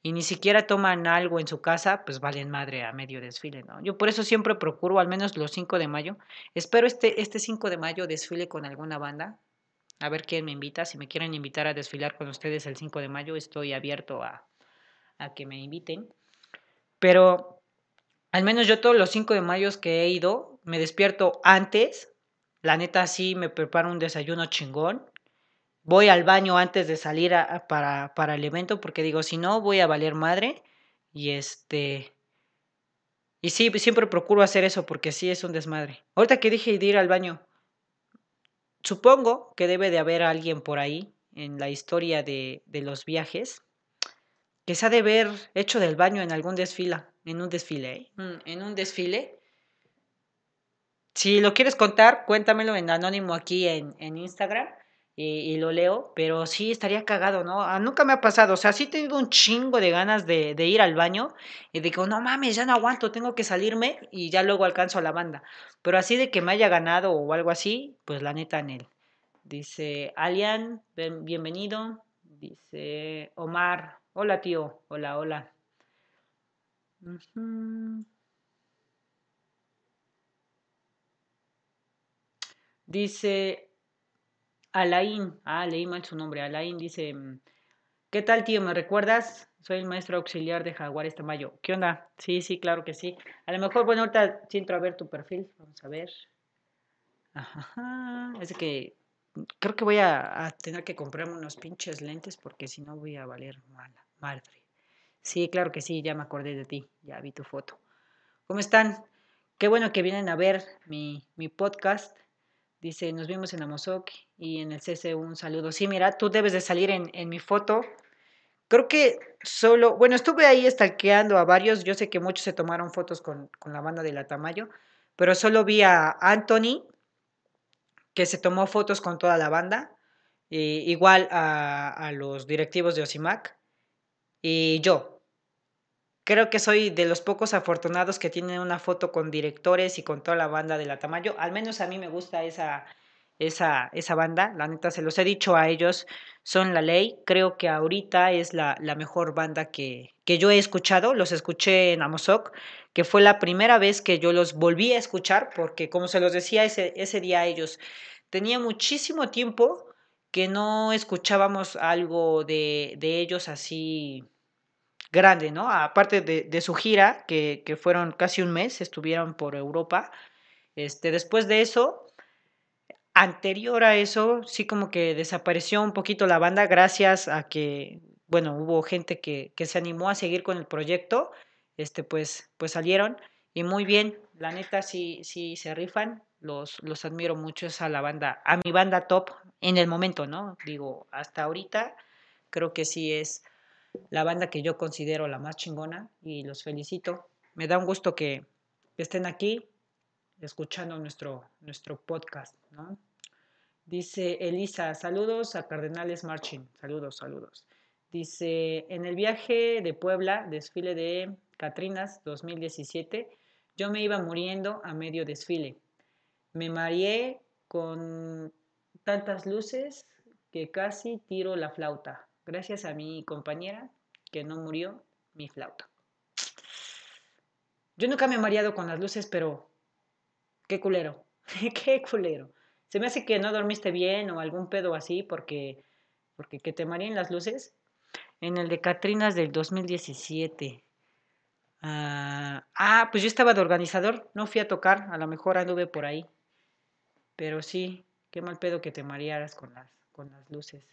y ni siquiera toman algo en su casa, pues valen madre a medio desfile, ¿no? Yo por eso siempre procuro, al menos los 5 de mayo, espero este, este 5 de mayo desfile con alguna banda, a ver quién me invita, si me quieren invitar a desfilar con ustedes el 5 de mayo, estoy abierto a, a que me inviten, pero al menos yo todos los 5 de mayo que he ido, me despierto antes, la neta sí me preparo un desayuno chingón, voy al baño antes de salir para, para el evento porque digo, si no, voy a valer madre. Y este... Y sí, siempre procuro hacer eso porque sí es un desmadre. Ahorita que dije de ir al baño, supongo que debe de haber alguien por ahí en la historia de, de los viajes que se ha de haber hecho del baño en algún desfile, en un desfile, ¿eh? Mm, en un desfile. Si lo quieres contar, cuéntamelo en anónimo aquí en, en Instagram y, lo leo, pero sí estaría cagado, ¿no? Ah, nunca me ha pasado, o sea, sí he tenido un chingo de ganas de, ir al baño y digo, no mames, ya no aguanto, tengo que salirme y ya luego alcanzo a la banda. Pero así de que me haya ganado o algo así, pues la neta en él. Dice Alian, bienvenido. Dice Omar, hola tío, hola, hola. Dice Alain, ah, leí mal su nombre. Alain dice, mm, ¿qué tal tío? ¿Me recuerdas? Soy el maestro auxiliar de Jaguares Tamayo. ¿Qué onda? Sí, sí, claro que sí. A lo mejor, bueno, ahorita siento a ver tu perfil. Vamos a ver. Ajá, es que creo que voy a, tener que comprarme unos pinches lentes porque si no voy a valer mala, madre. Sí, claro que sí, ya me acordé de ti, ya vi tu foto. ¿Cómo están? Qué bueno que vienen a ver mi, mi podcast. Dice, nos vimos en Amozoc y en el CC un saludo. Sí, mira, tú debes de salir en, mi foto Creo que solo, bueno, estuve ahí estalqueando a varios, yo sé que muchos se tomaron fotos con, la banda de la Tamayo, pero solo vi a Anthony, que se tomó fotos con toda la banda, igual a, a, los directivos de Osimac, y yo. Creo que soy de los pocos afortunados que tienen una foto con directores y con toda la banda de la Tamayo, al menos a mí me gusta esa, esa, esa banda, la neta se los he dicho a ellos, son la ley, creo que ahorita es la, la mejor banda que, que, yo he escuchado, los escuché en Amosok, que fue la primera vez que yo los volví a escuchar, porque como se los decía ese, ese día ellos, tenía muchísimo tiempo que no escuchábamos algo de, de ellos así grande, ¿no? Aparte de, de su gira, que, que, fueron casi un mes, estuvieron por Europa. Este, después de eso, anterior a eso, sí como que desapareció un poquito la banda gracias a que, bueno, hubo gente que, que se animó a seguir con el proyecto, este, pues, pues salieron y muy bien, la neta sí, sí se rifan, los, los admiro mucho, esa la banda, a mi banda top en el momento, ¿no? Digo, hasta ahorita creo que sí es la banda que yo considero la más chingona y los felicito. Me da un gusto que estén aquí escuchando nuestro, nuestro podcast, ¿no? Dice Elisa, saludos a Cardenales Marching, saludos, saludos. Dice, en el viaje de Puebla, desfile de Catrinas 2017, yo me iba muriendo a medio desfile. Me mareé con tantas luces que casi tiro la flauta. Gracias a mi compañera que no murió mi flauta. Yo nunca me he mareado con las luces, pero Qué culero. Qué culero. Se me hace que no dormiste bien o algún pedo así porque, porque que te mareen las luces. En el de Catrinas del 2017. ah, ah pues yo estaba de organizador. No fui a tocar. A lo mejor anduve por ahí. Pero sí, qué mal pedo que te marearas con las, con las luces.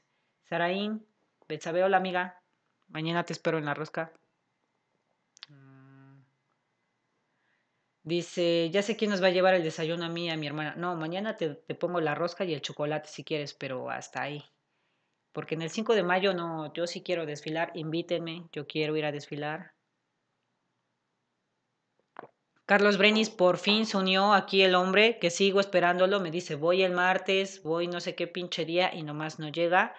Saraín, Betsabe, hola amiga. Mañana te espero en la rosca. Dice, ya sé quién nos va a llevar el desayuno a mí a mi hermana. No, mañana te, pongo la rosca y el chocolate si quieres, pero hasta ahí. Porque en el 5 de mayo no, yo sí quiero desfilar, invítenme, yo quiero ir a desfilar. Carlos Brenis por fin se unió aquí el hombre, que sigo esperándolo, me dice, voy el martes, voy no sé qué pinche día y nomás no llega.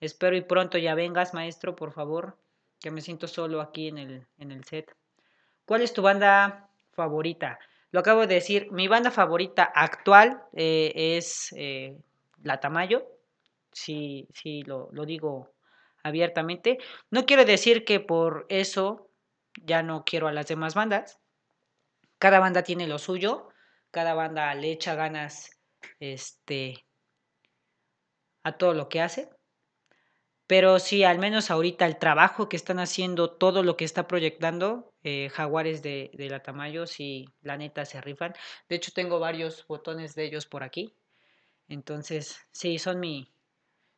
Espero y pronto ya vengas, maestro, por favor, que me siento solo aquí en el, en el set. ¿Cuál es tu banda favorita. Lo acabo de decir, mi banda favorita actual eh, es eh, La Tamayo, si sí, lo, lo digo abiertamente. No quiero decir que por eso ya no quiero a las demás bandas. Cada banda tiene lo suyo, cada banda le echa ganas este, a todo lo que hace. Pero sí, al menos ahorita el trabajo que están haciendo, todo lo que está proyectando, eh, Jaguares de, de, la Tamayo, sí, la neta se rifan. De hecho, tengo varios botones de ellos por aquí. Entonces, sí, son mi,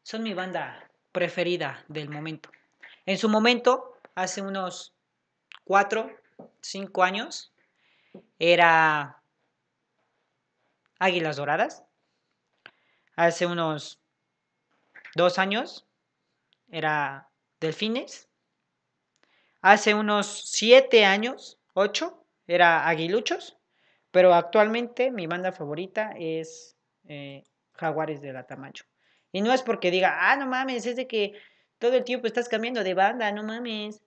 son mi banda preferida del momento. En su momento, hace unos cuatro, cinco años, era Águilas Doradas. Hace unos dos años era Delfines. Hace unos siete años, ocho, era Aguiluchos. Pero actualmente mi banda favorita es eh, Jaguares de la Tamayo. Y no es porque diga, ah, no mames, es de que todo el tiempo estás cambiando de banda, no mames.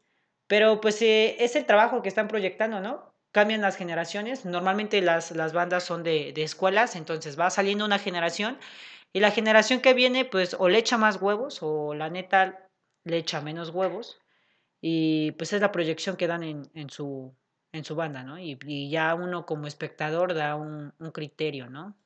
Pero pues eh, es el trabajo que están proyectando, ¿no? Cambian las generaciones. Normalmente las, las bandas son de, de escuelas, entonces va saliendo una generación y la generación que viene, pues o le echa más huevos o la neta le echa menos huevos. Y pues es la proyección que dan en, su, en su banda, ¿no? Y, ya uno como espectador da un, un criterio, ¿no?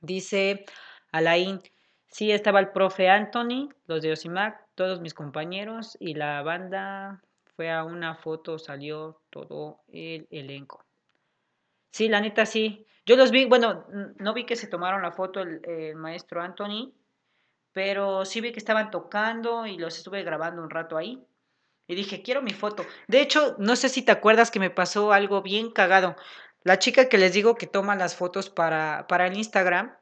Dice Alain, sí estaba el profe Anthony, los de Osimac, todos mis compañeros y la banda fue a una foto, salió todo el elenco. Sí, la neta sí. Yo los vi, bueno, no vi que se tomaron la foto el, maestro Anthony, pero sí vi que estaban tocando y los estuve grabando un rato ahí. Y dije, quiero mi foto. De hecho, no sé si te acuerdas que me pasó algo bien cagado. La chica que les digo que toma las fotos para, para el Instagram,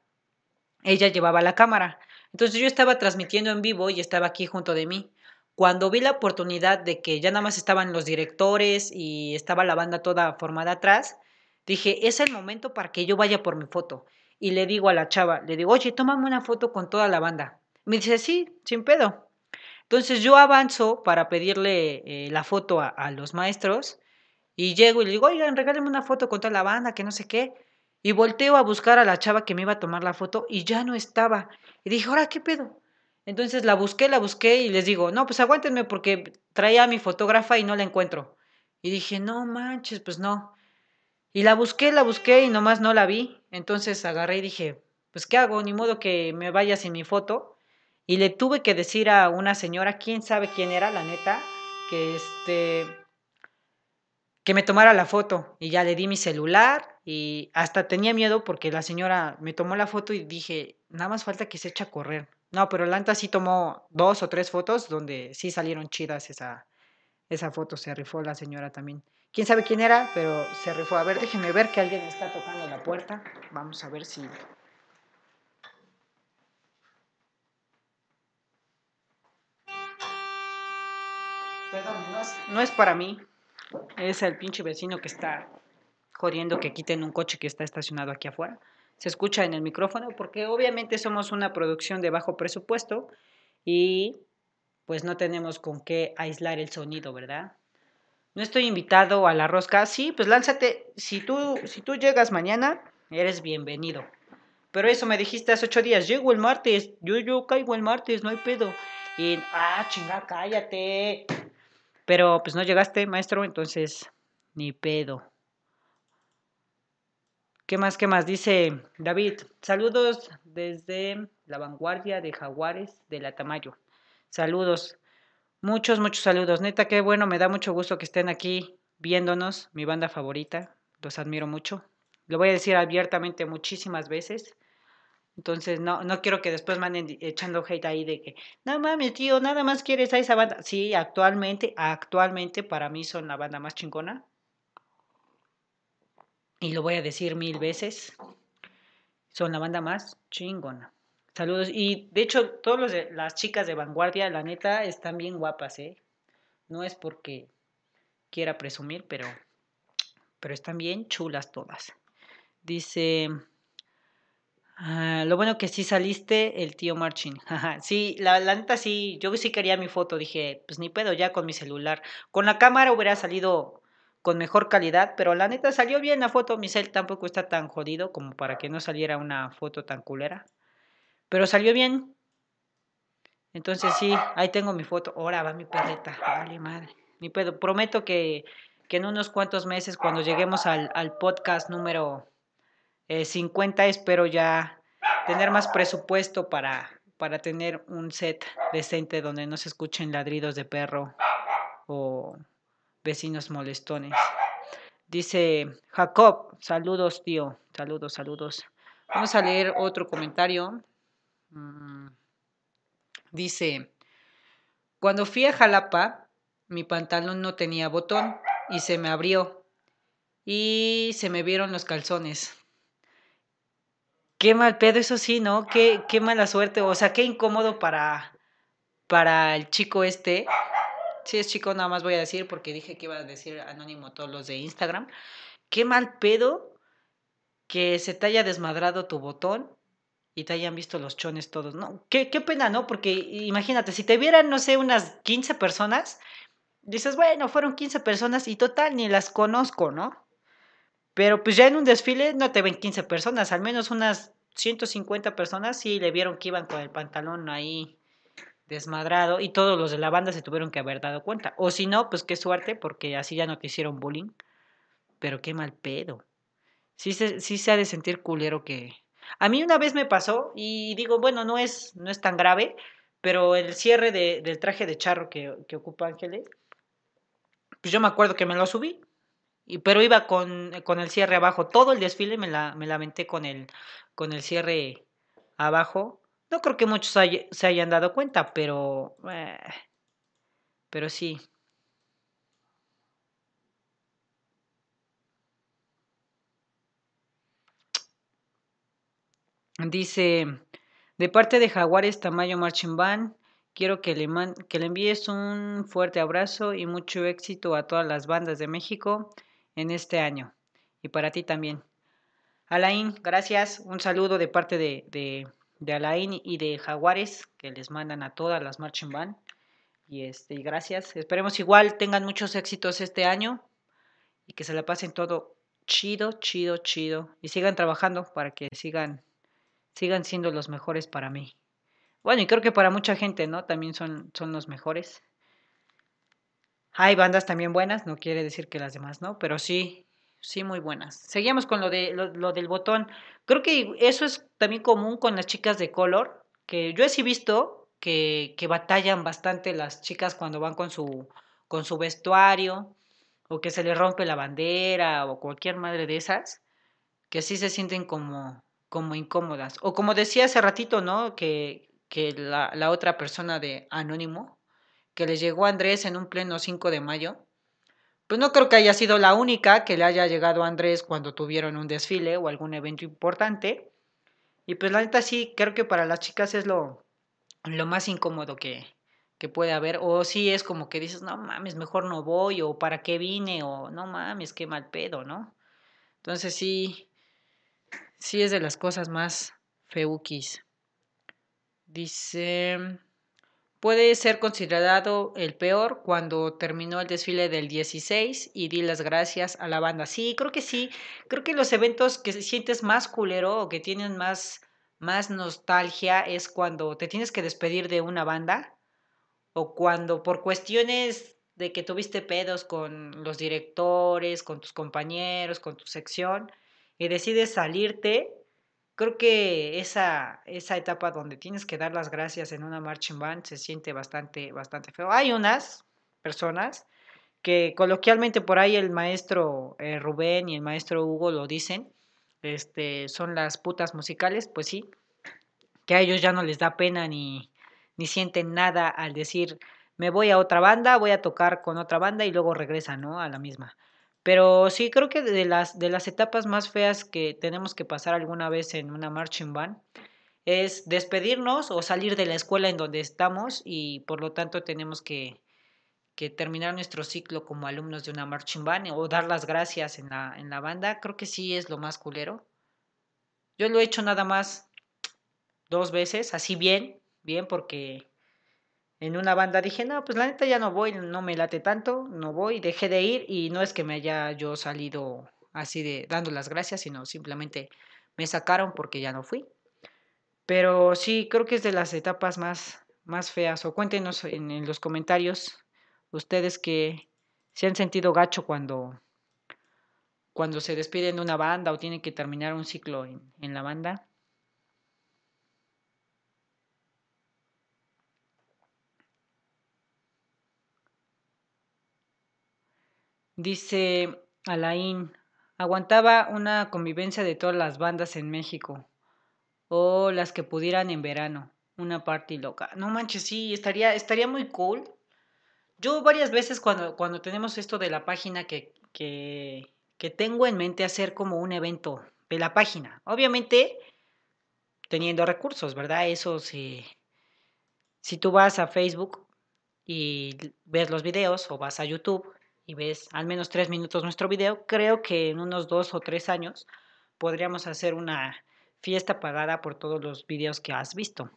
ella llevaba la cámara. Entonces yo estaba transmitiendo en vivo y estaba aquí junto de mí. Cuando vi la oportunidad de que ya nada más estaban los directores y estaba la banda toda formada atrás, dije, es el momento para que yo vaya por mi foto. Y le digo a la chava, le digo, oye, tómame una foto con toda la banda. Me dice, sí, sin pedo. Entonces yo avanzo para pedirle eh, la foto a, los maestros y llego y le digo, oigan, regálenme una foto con toda la banda, que no sé qué. Y volteo a buscar a la chava que me iba a tomar la foto y ya no estaba. Y dije, ahora, ¿qué pedo? Entonces la busqué, la busqué y les digo, no, pues aguántenme porque traía a mi fotógrafa y no la encuentro. Y dije, no manches, pues no. Y la busqué, la busqué y nomás no la vi. Entonces agarré y dije, pues ¿qué hago? Ni modo que me vaya sin mi foto. Y le tuve que decir a una señora, quién sabe quién era, la neta, que este que me tomara la foto y ya le di mi celular y hasta tenía miedo porque la señora me tomó la foto y dije, nada más falta que se eche a correr. No, pero Lanta sí tomó dos o tres fotos donde sí salieron chidas esa, esa foto, se rifó la señora también. Quién sabe quién era, pero se rifó. A ver, déjenme ver que alguien está tocando la puerta. Vamos a ver si. Perdón, no es, no es para mí. Es el pinche vecino que está jodiendo que quiten un coche que está estacionado aquí afuera se escucha en el micrófono, porque obviamente somos una producción de bajo presupuesto y pues no tenemos con qué aislar el sonido, ¿verdad? No estoy invitado a la rosca. Sí, pues lánzate. Si tú, si tú llegas mañana, eres bienvenido. Pero eso me dijiste hace ocho días. Llego el martes. Yo, yo caigo el martes, no hay pedo. Y, ah, chinga, cállate. Pero pues no llegaste, maestro, entonces, ni pedo. ¿Qué más? ¿Qué más? Dice David, saludos desde la vanguardia de Jaguares de la Tamayo. Saludos, muchos, muchos saludos. Neta, qué bueno, me da mucho gusto que estén aquí viéndonos, mi banda favorita. Los admiro mucho. Lo voy a decir abiertamente muchísimas veces. Entonces, no, no quiero que después me anden echando hate ahí de que, no mames, tío, nada más quieres a esa banda. Sí, actualmente, actualmente para mí son la banda más chingona y lo voy a decir mil veces, son la banda más chingona. Saludos. Y de hecho, todas las chicas de vanguardia, la neta, están bien guapas, ¿eh? No es porque quiera presumir, pero, pero están bien chulas todas. Dice, ah, lo bueno que sí saliste, el tío Marchin. sí, la, la, neta sí, yo sí quería mi foto, dije, pues ni pedo ya con mi celular. Con la cámara hubiera salido con mejor calidad, pero la neta salió bien la foto. Mi cel tampoco está tan jodido como para que no saliera una foto tan culera. Pero salió bien. Entonces sí, ahí tengo mi foto. Ahora va mi perreta. Vale, madre. Mi pedo. Prometo que, que, en unos cuantos meses, cuando lleguemos al, al podcast número 50, eh, espero ya tener más presupuesto para, para tener un set decente donde no se escuchen ladridos de perro o vecinos molestones. Dice Jacob, saludos tío, saludos, saludos. Vamos a leer otro comentario. Mm, dice, cuando fui a Jalapa, mi pantalón no tenía botón y se me abrió y se me vieron los calzones. Qué mal pedo, eso sí, ¿no? Qué, qué mala suerte, o sea, qué incómodo para, para el chico este si es chico, nada más voy a decir porque dije que iba a decir anónimo todos los de Instagram. Qué mal pedo que se te haya desmadrado tu botón y te hayan visto los chones todos, ¿no? Qué, pena, ¿no? Porque imagínate, si te vieran, no sé, unas 15 personas, dices, bueno, fueron 15 personas y total, ni las conozco, ¿no? Pero pues ya en un desfile no te ven 15 personas, al menos unas 150 personas sí le vieron que iban con el pantalón ahí desmadrado y todos los de la banda se tuvieron que haber dado cuenta. O si no, pues qué suerte, porque así ya no te hicieron bullying. Pero qué mal pedo. Sí se, sí se ha de sentir culero que... A mí una vez me pasó y digo, bueno, no es, no es tan grave, pero el cierre de, del traje de charro que, que ocupa Ángeles, pues yo me acuerdo que me lo subí, y, pero iba con, con el cierre abajo. Todo el desfile me la, me lamenté con el, con el cierre abajo no creo que muchos se hayan dado cuenta, pero... Eh, pero sí. Dice, de parte de Jaguares Tamayo Marching Band, Quiero que le, que le envíes un fuerte abrazo y mucho éxito a todas las bandas de México en este año. Y para ti también. Alain, gracias. Un saludo de parte de, de, de Alain y de Jaguares que les mandan a todas las marching band. Y, este, y gracias. Esperemos igual tengan muchos éxitos este año y que se la pasen todo chido, chido, chido. Y sigan trabajando para que sigan, sigan siendo los mejores para mí. Bueno, y creo que para mucha gente, ¿no? También son, son los mejores. Hay bandas también buenas, no quiere decir que las demás no, pero sí, sí muy buenas. Seguimos con lo, de, lo, del botón. Creo que eso es también común con las chicas de color, que yo he sí visto que, que batallan bastante las chicas cuando van con su, con su vestuario, o que se les rompe la bandera, o cualquier madre de esas, que sí se sienten como, como incómodas. O como decía hace ratito, ¿no? Que, que la, la otra persona de Anónimo, que le llegó a Andrés en un pleno 5 de mayo, pues no creo que haya sido la única que le haya llegado a Andrés cuando tuvieron un desfile o algún evento importante. Y pues la neta sí, creo que para las chicas es lo, lo más incómodo que, que puede haber. O sí es como que dices, no mames, mejor no voy, o para qué vine, o no mames, qué mal pedo, ¿no? Entonces sí, sí es de las cosas más feukis. Dice, puede ser considerado el peor cuando terminó el desfile del 16 y di las gracias a la banda. Sí, creo que sí. Creo que los eventos que sientes más culero o que tienen más, más nostalgia es cuando te tienes que despedir de una banda o cuando por cuestiones de que tuviste pedos con los directores, con tus compañeros, con tu sección y decides salirte creo que esa, esa etapa donde tienes que dar las gracias en una marching band se siente bastante, bastante feo. Hay unas personas que coloquialmente por ahí el maestro eh, Rubén y el maestro Hugo lo dicen, este, son las putas musicales, pues sí, que a ellos ya no les da pena ni, ni sienten nada al decir me voy a otra banda, voy a tocar con otra banda y luego regresan, ¿no? A la misma. Pero sí, creo que de las, de las etapas más feas que tenemos que pasar alguna vez en una marching band es despedirnos o salir de la escuela en donde estamos y por lo tanto tenemos que, que terminar nuestro ciclo como alumnos de una marching band o dar las gracias en la, en la banda. Creo que sí es lo más culero. Yo lo he hecho nada más dos veces, así bien, bien porque en una banda dije, no, pues la neta ya no voy, no me late tanto, no voy, dejé de ir y no es que me haya yo salido así de dando las gracias, sino simplemente me sacaron porque ya no fui. Pero sí, creo que es de las etapas más, más feas. O cuéntenos en, los comentarios ustedes que se han sentido gacho cuando, cuando se despiden de una banda o tienen que terminar un ciclo en la banda. Dice Alain, aguantaba una convivencia de todas las bandas en México o las que pudieran en verano, una party loca. No manches, sí, estaría, estaría muy cool. Yo varias veces cuando, cuando tenemos esto de la página que, que, que tengo en mente hacer como un evento de la página. Obviamente teniendo recursos, ¿verdad? Eso sí. Si tú vas a Facebook y ves los videos o vas a YouTube y ves al menos tres minutos nuestro video, creo que en unos dos o tres años podríamos hacer una fiesta pagada por todos los videos que has visto.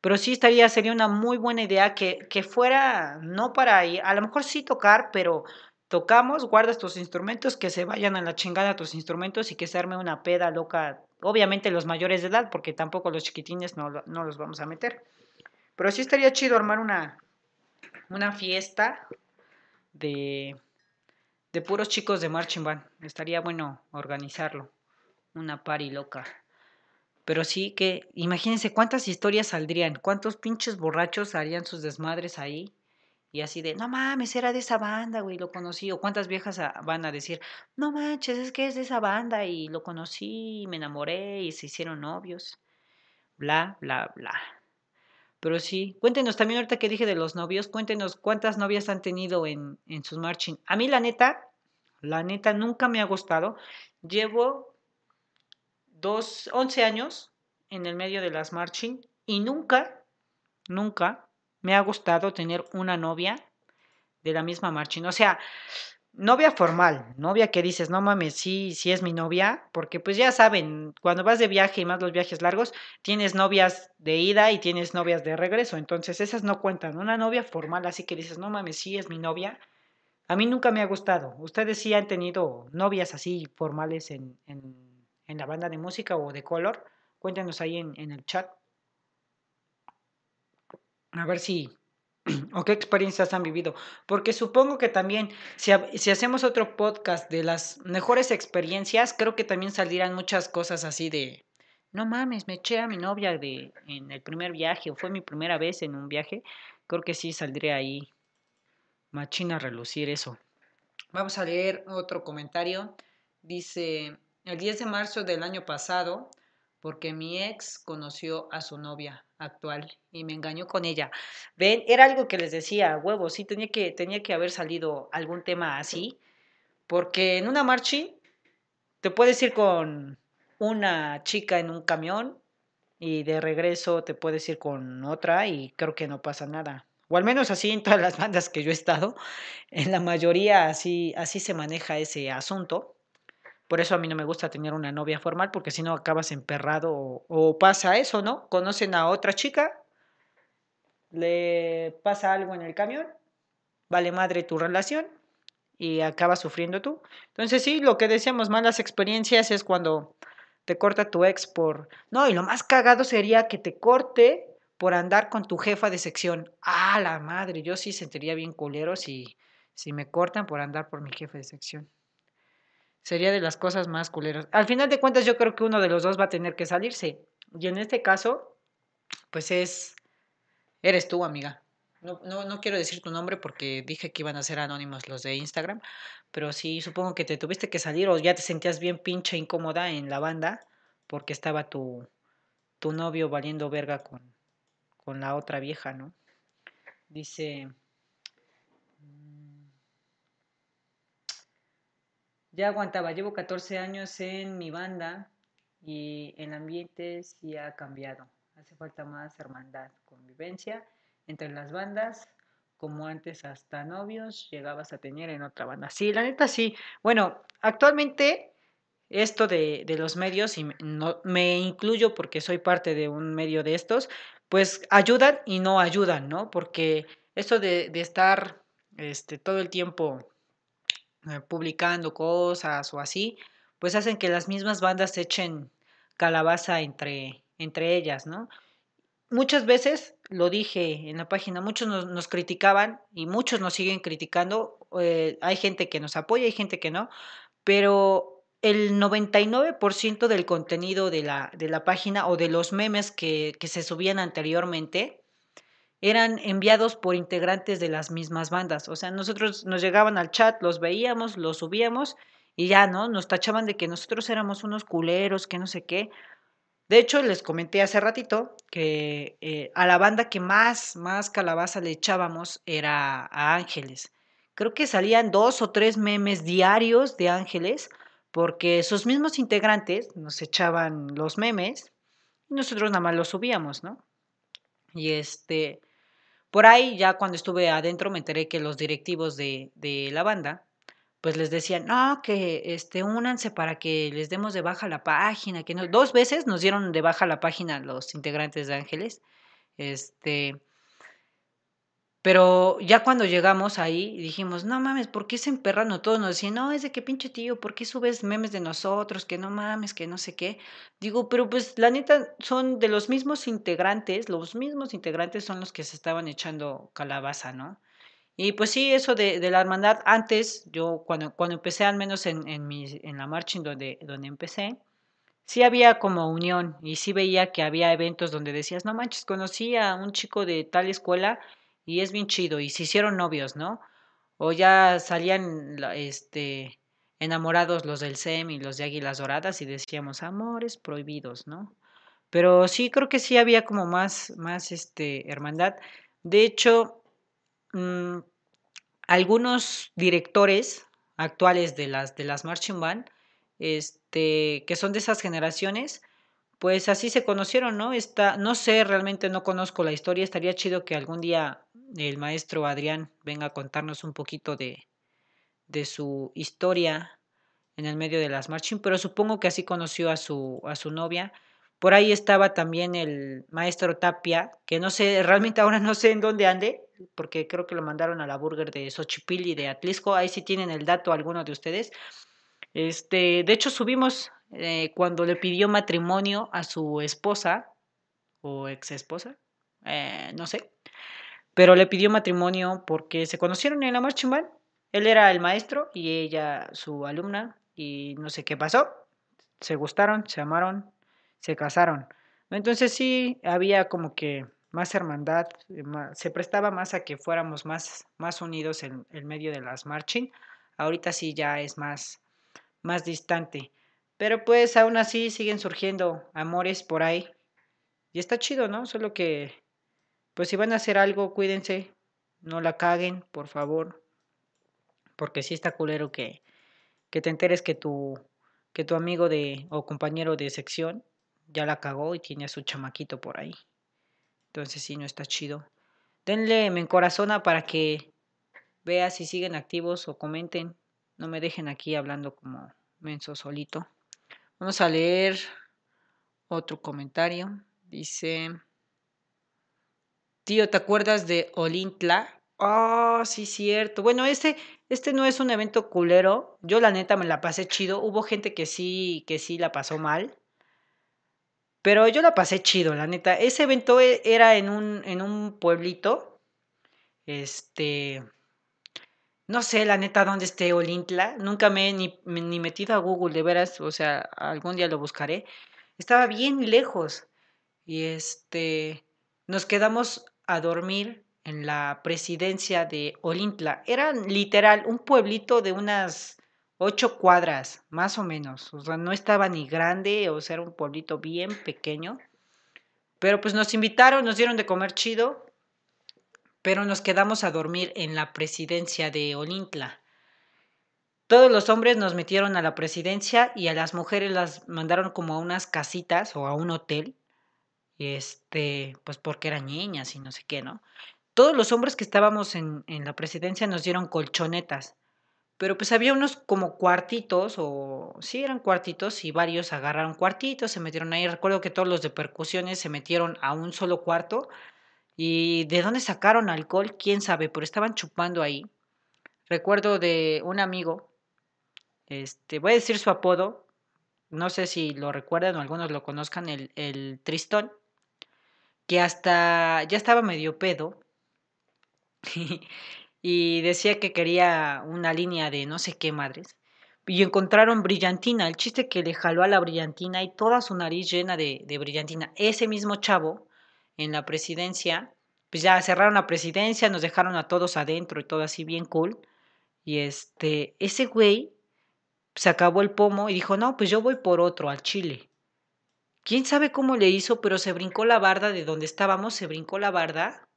Pero sí estaría, sería una muy buena idea que, que fuera, no para ir, a lo mejor sí tocar, pero tocamos, guardas tus instrumentos, que se vayan a la chingada tus instrumentos y que se arme una peda loca. Obviamente los mayores de edad, porque tampoco los chiquitines no, no los vamos a meter. Pero sí estaría chido armar una, una fiesta de, de puros chicos de marching band. Estaría bueno organizarlo. Una party loca. Pero sí que, imagínense cuántas historias saldrían, cuántos pinches borrachos harían sus desmadres ahí. Y así de, no mames, era de esa banda, güey, lo conocí. O cuántas viejas van a decir, no manches, es que es de esa banda y lo conocí, y me enamoré y se hicieron novios. Bla, bla, bla. Pero sí, cuéntenos también ahorita que dije de los novios, cuéntenos cuántas novias han tenido en, en sus marching. A mí la neta, la neta nunca me ha gustado. Llevo dos, 11 años en el medio de las marching y nunca, nunca me ha gustado tener una novia de la misma marching. O sea, novia formal, novia que dices, no mames, sí, sí es mi novia, porque pues ya saben, cuando vas de viaje y más los viajes largos, tienes novias de ida y tienes novias de regreso, entonces esas no cuentan. Una novia formal, así que dices, no mames, sí es mi novia, a mí nunca me ha gustado. ¿Ustedes sí han tenido novias así formales en, la banda de música o de color? Cuéntenos ahí en, en el chat. A ver si, o qué experiencias han vivido. Porque supongo que también, si, si, hacemos otro podcast de las mejores experiencias, creo que también saldrán muchas cosas así de, no mames, me eché a mi novia de, en el primer viaje, o fue mi primera vez en un viaje. Creo que sí saldría ahí machina a relucir eso. Vamos a leer otro comentario. Dice, el 10 de marzo del año pasado, porque mi ex conoció a su novia actual y me engañó con ella. Ven, era algo que les decía, huevos, sí tenía que, tenía que haber salido algún tema así, porque en una marchi te puedes ir con una chica en un camión y de regreso te puedes ir con otra y creo que no pasa nada o al menos así en todas las bandas que yo he estado, en la mayoría así, así se maneja ese asunto. Por eso a mí no me gusta tener una novia formal, porque si no acabas emperrado o, pasa eso, ¿no? Conocen a otra chica, le pasa algo en el camión, vale madre tu relación y acabas sufriendo tú. Entonces sí, lo que decíamos, malas experiencias es cuando te corta tu ex por... No, y lo más cagado sería que te corte por andar con tu jefa de sección. Ah, la madre, yo sí sentiría bien culero si, si me cortan por andar por mi jefe de sección. Sería de las cosas más culeras. Al final de cuentas, yo creo que uno de los dos va a tener que salirse. Y en este caso, pues es. Eres tú, amiga. No, no, no quiero decir tu nombre porque dije que iban a ser anónimos los de Instagram. Pero sí, supongo que te tuviste que salir o ya te sentías bien pinche incómoda en la banda porque estaba tu, tu novio valiendo verga con, con la otra vieja, ¿no? Dice, ya aguantaba, llevo 14 años en mi banda y el ambiente sí ha cambiado. Hace falta más hermandad, convivencia entre las bandas, como antes hasta novios llegabas a tener en otra banda. Sí, la neta sí. Bueno, actualmente esto de, los medios, y no, me incluyo porque soy parte de un medio de estos, pues ayudan y no ayudan, ¿no? Porque esto de, estar este, todo el tiempo publicando cosas o así, pues hacen que las mismas bandas echen calabaza entre, entre ellas, ¿no? Muchas veces, lo dije en la página, muchos nos, criticaban y muchos nos siguen criticando. Eh, hay gente que nos apoya, hay gente que no, pero el 99% del contenido de la, de la, página o de los memes que, que, se subían anteriormente eran enviados por integrantes de las mismas bandas. O sea, nosotros nos llegaban al chat, los veíamos, los subíamos y ya, ¿no? Nos tachaban de que nosotros éramos unos culeros, que no sé qué. De hecho, les comenté hace ratito que eh, a la banda que más, más calabaza le echábamos era a Ángeles. Creo que salían dos o tres memes diarios de Ángeles porque sus mismos integrantes nos echaban los memes y nosotros nada más los subíamos, ¿no? Y este, por ahí ya cuando estuve adentro me enteré que los directivos de, de la banda, pues les decían, no, que este, únanse para que les demos de baja la página, que no, dos veces nos dieron de baja la página los integrantes de Ángeles, este, pero ya cuando llegamos ahí dijimos, no mames, ¿por qué se emperran? todos nos decían, no, es de que pinche tío, ¿por qué subes memes de nosotros? Que no mames, que no sé qué. Digo, pero pues la neta son de los mismos integrantes, los mismos integrantes son los que se estaban echando calabaza, ¿no? Y pues sí, eso de, de la hermandad, antes, yo cuando, cuando empecé, al menos en, en, mi, en la marching donde, donde empecé, sí había como unión y sí veía que había eventos donde decías, no manches, conocí a un chico de tal escuela y es bien chido, y se hicieron novios, ¿no? O ya salían este, enamorados los del SEM y los de Águilas Doradas y decíamos amores prohibidos, ¿no? Pero sí creo que sí había como más, más este, hermandad. De hecho, mm, algunos directores actuales de las, de las Marching Band, este, que son de esas generaciones, pues así se conocieron, ¿no? Está, no sé, realmente no conozco la historia, estaría chido que algún día el maestro Adrián venga a contarnos un poquito de, de su historia en el medio de las marching, pero supongo que así conoció a su, a su novia. Por ahí estaba también el maestro Tapia, que no sé, realmente ahora no sé en dónde ande, porque creo que lo mandaron a la burger de Xochipil y de Atlisco. Ahí sí tienen el dato alguno de ustedes. Este, de hecho, subimos eh, cuando le pidió matrimonio a su esposa o ex esposa, eh, no sé, pero le pidió matrimonio porque se conocieron en la marching band. Él era el maestro y ella su alumna y no sé qué pasó. Se gustaron, se amaron, se casaron. Entonces sí había como que más hermandad, eh, se prestaba más a que fuéramos más, más unidos en, el medio de las marching. Ahorita sí ya es más, más distante. Pero pues aún así siguen surgiendo amores por ahí. Y está chido, ¿no? Solo que, pues si van a hacer algo, cuídense, no la caguen, por favor. Porque sí está culero que, que te enteres que tu, que tu amigo de, o compañero de sección ya la cagó y tiene a su chamaquito por ahí. Entonces sí, no está chido. Denle me encorazona para que vea si siguen activos o comenten. No me dejen aquí hablando como menso solito. Vamos a leer otro comentario. Dice, tío, ¿te acuerdas de Olintla? Oh, sí, cierto. Bueno, este, este no es un evento culero. Yo la neta me la pasé chido. Hubo gente que sí, que sí la pasó mal. Pero yo la pasé chido, la neta. Ese evento e, era en un, en un pueblito. Este. No sé, la neta, dónde esté Olintla. Nunca me he ni, ni metido a Google, de veras. O sea, algún día lo buscaré. Estaba bien lejos. Y este. Nos quedamos a dormir en la presidencia de Olintla. Era literal un pueblito de unas ocho cuadras, más o menos. O sea, no estaba ni grande, o sea, era un pueblito bien pequeño. Pero pues nos invitaron, nos dieron de comer chido, pero nos quedamos a dormir en la presidencia de Olintla. Todos los hombres nos metieron a la presidencia y a las mujeres las mandaron como a unas casitas o a un hotel. Este, pues porque eran niñas y no sé qué, ¿no? Todos los hombres que estábamos en, en la presidencia nos dieron colchonetas pero pues había unos como cuartitos, o sí eran cuartitos, y varios agarraron cuartitos, se metieron ahí. Recuerdo que todos los de percusiones se metieron a un solo cuarto. ¿Y de dónde sacaron alcohol? Quién sabe, pero estaban chupando ahí. Recuerdo de un amigo, este, voy a decir su apodo, no sé si lo recuerdan o algunos lo conozcan, el, el Tristón, que hasta ya estaba medio pedo. y decía que quería una línea de no sé qué madres. Y encontraron brillantina. El chiste que le jaló a la brillantina y toda su nariz llena de, brillantina. Ese mismo chavo en la presidencia, pues ya cerraron la presidencia, nos dejaron a todos adentro y todo así bien cool. Y este, ese güey se acabó el pomo y dijo, no, pues yo voy por otro, al Chile. Quién sabe cómo le hizo, pero se brincó la barda de donde estábamos, se brincó la barda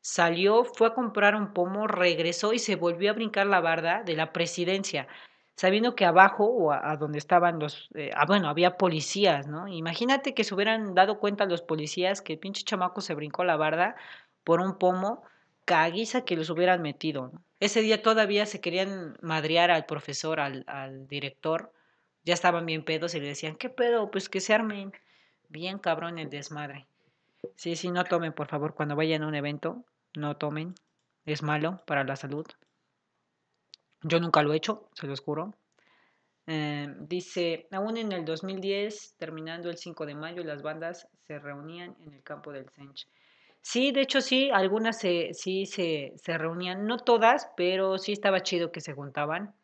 Salió, fue a comprar un pomo, regresó y se volvió a brincar la barda de la presidencia, sabiendo que abajo o a, donde estaban los, eh, ah, bueno, había policías, ¿no? Imagínate que se hubieran dado cuenta los policías que el pinche chamaco se brincó la barda por un pomo, caguiza que los hubieran metido, ¿no? Ese día todavía se querían madrear al profesor, al, al director, ya estaban bien pedos y le decían, ¿qué pedo? Pues que se armen. Bien cabrón el desmadre. Sí, sí, no tomen, por favor, cuando vayan a un evento, no tomen. Es malo para la salud. Yo nunca lo he hecho, se los juro. Eh, dice, aún en el 2010, terminando el 5 de mayo, las bandas se reunían en el campo del Sench. Sí, de hecho sí, algunas se, sí se, se reunían, no todas, pero sí estaba chido que se juntaban.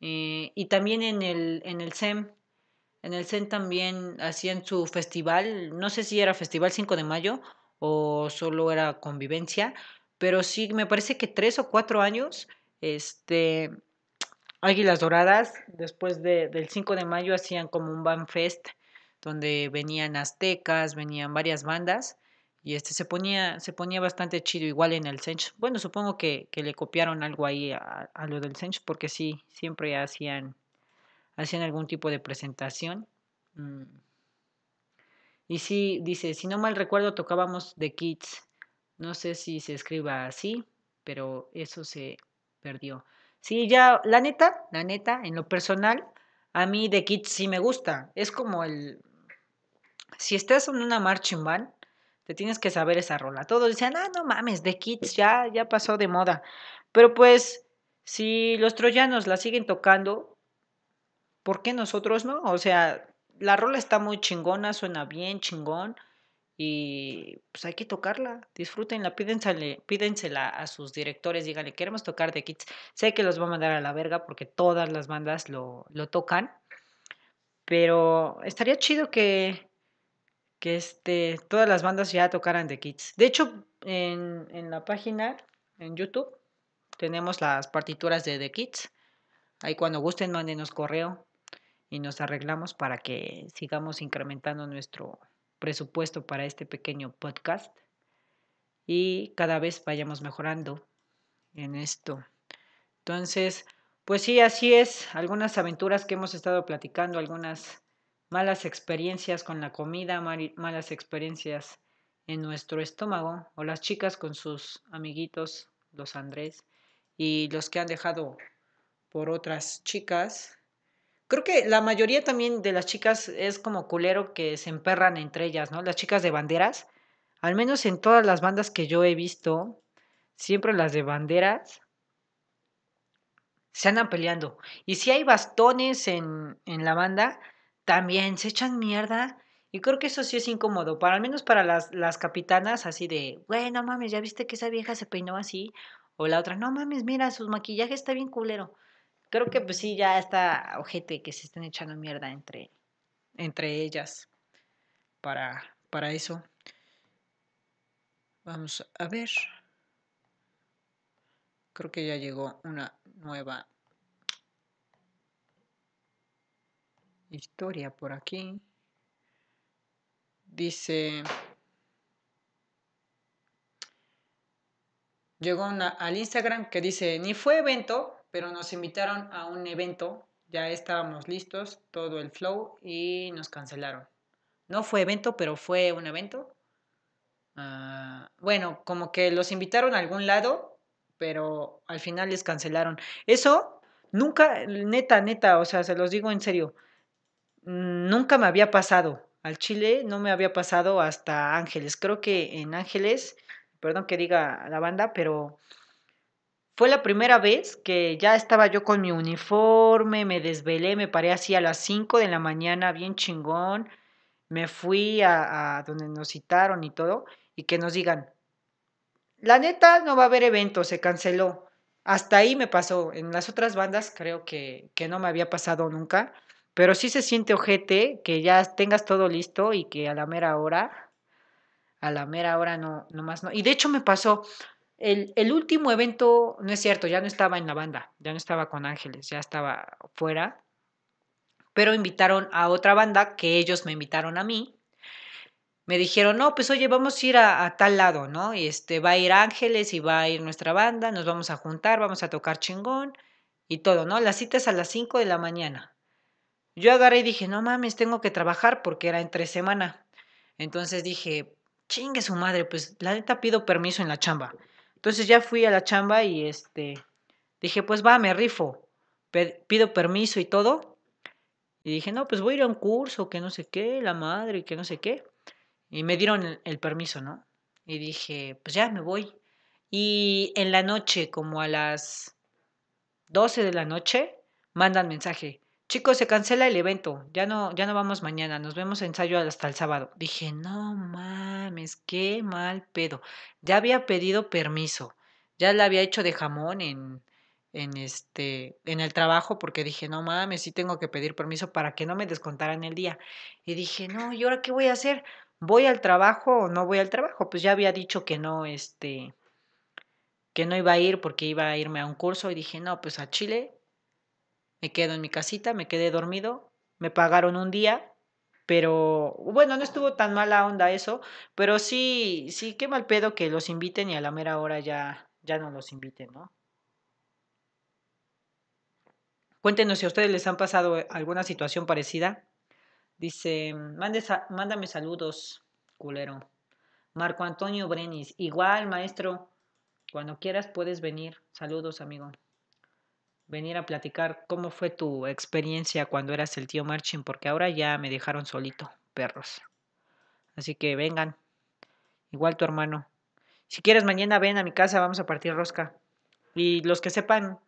Eh, y también en el, en el SEM, en el CEN también hacían su festival, no sé si era Festival 5 de Mayo o solo era convivencia, pero sí, me parece que tres o cuatro años, este, Águilas Doradas, después de, del 5 de mayo hacían como un Band Fest, donde venían aztecas, venían varias bandas, y este se ponía, se ponía bastante chido igual en el Sench. Bueno, supongo que, que le copiaron algo ahí a, a lo del Sench, porque sí, siempre hacían hacían algún tipo de presentación. Mm. Y sí, dice, si no mal recuerdo, tocábamos The Kids. No sé si se escriba así, pero eso se perdió. Sí, ya, la neta, la neta, en lo personal, a mí The Kids sí me gusta. Es como el... Si estás en una marching band, te tienes que saber esa rola. Todos dicen, ah, no mames, The Kids ya, ya pasó de moda. Pero pues, si los troyanos la siguen tocando, ¿por qué nosotros no? O sea, la rola está muy chingona, suena bien chingón y pues hay que tocarla, disfrútenla, pídensela, pídensela a sus directores, díganle, queremos tocar The Kids. Sé que los va a mandar a la verga porque todas las bandas lo, lo tocan, pero estaría chido que, que este, todas las bandas ya tocaran The Kids. De hecho, en, en la página, en YouTube, tenemos las partituras de The Kids. Ahí cuando gusten, mándenos correo y nos arreglamos para que sigamos incrementando nuestro presupuesto para este pequeño podcast y cada vez vayamos mejorando en esto. Entonces, pues sí, así es, algunas aventuras que hemos estado platicando, algunas malas experiencias con la comida, malas experiencias en nuestro estómago, o las chicas con sus amiguitos, los Andrés, y los que han dejado por otras chicas, Creo que la mayoría también de las chicas es como culero que se emperran entre ellas, ¿no? Las chicas de banderas, al menos en todas las bandas que yo he visto, siempre las de banderas se andan peleando. Y si hay bastones en, en la banda, también se echan mierda. Y creo que eso sí es incómodo, para al menos para las, las capitanas, así de, bueno, mames, ya viste que esa vieja se peinó así. O la otra, no mames, mira, su maquillaje está bien culero creo que pues sí, ya está ojete que se estén echando mierda entre, entre ellas para, para eso. Vamos a ver. Creo que ya llegó una nueva historia por aquí. Dice... Llegó una, al Instagram que dice, ni fue evento, pero nos invitaron a un evento, ya estábamos listos, todo el flow y nos cancelaron. No fue evento, pero fue un evento. Ah, bueno, como que los invitaron a algún lado, pero al final les cancelaron. Eso nunca, neta, neta, o sea, se los digo en serio, nunca me había pasado. Al Chile no me había pasado hasta Ángeles. Creo que en Ángeles, perdón que diga la banda, pero fue la primera vez que ya estaba yo con mi uniforme, me desvelé, me paré así a las 5 de la mañana, bien chingón. Me fui a, donde nos citaron y todo, y que nos digan, la neta no va a haber evento, se canceló. Hasta ahí me pasó. En las otras bandas creo que, que no me había pasado nunca, pero sí se siente ojete que ya tengas todo listo y que a la mera hora, a la mera hora no, no más no. Y de hecho me pasó, el, último evento, no es cierto, ya no estaba en la banda, ya no estaba con Ángeles, ya estaba fuera, pero invitaron a otra banda que ellos me invitaron a mí. Me dijeron, no, pues oye, vamos a ir a, tal lado, ¿no? Y este, va a ir Ángeles y va a ir nuestra banda, nos vamos a juntar, vamos a tocar chingón y todo, ¿no? La cita es a las 5 de la mañana. Yo agarré y dije, no mames, tengo que trabajar porque era entre semana. Entonces dije, chingue su madre, pues la neta pido permiso en la chamba. Entonces ya fui a la chamba y este dije, pues va, me rifo, pido permiso y todo. Y dije, no, pues voy a ir a un curso, que no sé qué, la madre, que no sé qué. Y me dieron el, permiso, ¿no? Y dije, pues ya me voy. Y en la noche, como a las 12 de la noche, mandan mensaje. Chicos, se cancela el evento, ya no, ya no vamos mañana, nos vemos ensayo hasta el sábado. Dije, no mames, qué mal pedo. Ya había pedido permiso, ya la había hecho de jamón en, en este, en el trabajo, porque dije, no mames, sí tengo que pedir permiso para que no me descontaran el día. Y dije, no, ¿y ahora qué voy a hacer? ¿Voy al trabajo o no voy al trabajo? Pues ya había dicho que no, este, que no iba a ir porque iba a irme a un curso y dije, no, pues a Chile me quedo en mi casita, me quedé dormido, me pagaron un día, pero bueno, no estuvo tan mala onda eso, pero sí, sí, qué mal pedo que los inviten y a la mera hora ya, ya no los inviten, ¿no? Cuéntenos si a ustedes les han pasado alguna situación parecida. Dice, mándame saludos, culero. Marco Antonio Brenis, igual, maestro, cuando quieras puedes venir. Saludos, amigo. Venir a platicar cómo fue tu experiencia cuando eras el tío Marching, porque ahora ya me dejaron solito, perros. Así que vengan. Igual tu hermano. Si quieres, mañana ven a mi casa, vamos a partir rosca. Y los que sepan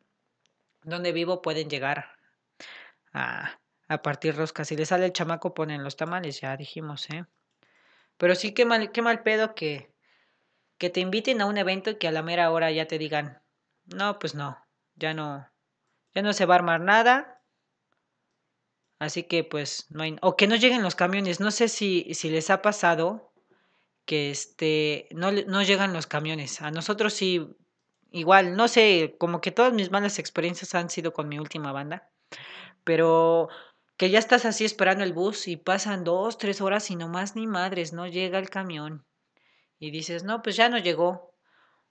dónde vivo pueden llegar a, a partir rosca. Si les sale el chamaco, ponen los tamales, ya dijimos, ¿eh? Pero sí, qué mal, qué mal pedo que, que te inviten a un evento y que a la mera hora ya te digan, no, pues no, ya no, ya no se va a armar nada. Así que pues no hay, o que no lleguen los camiones. No sé si, si les ha pasado que este, no, no llegan los camiones. A nosotros sí, igual, no sé, como que todas mis malas experiencias han sido con mi última banda. Pero que ya estás así esperando el bus y pasan dos, tres horas y no más ni madres, no llega el camión. Y dices, no, pues ya no llegó.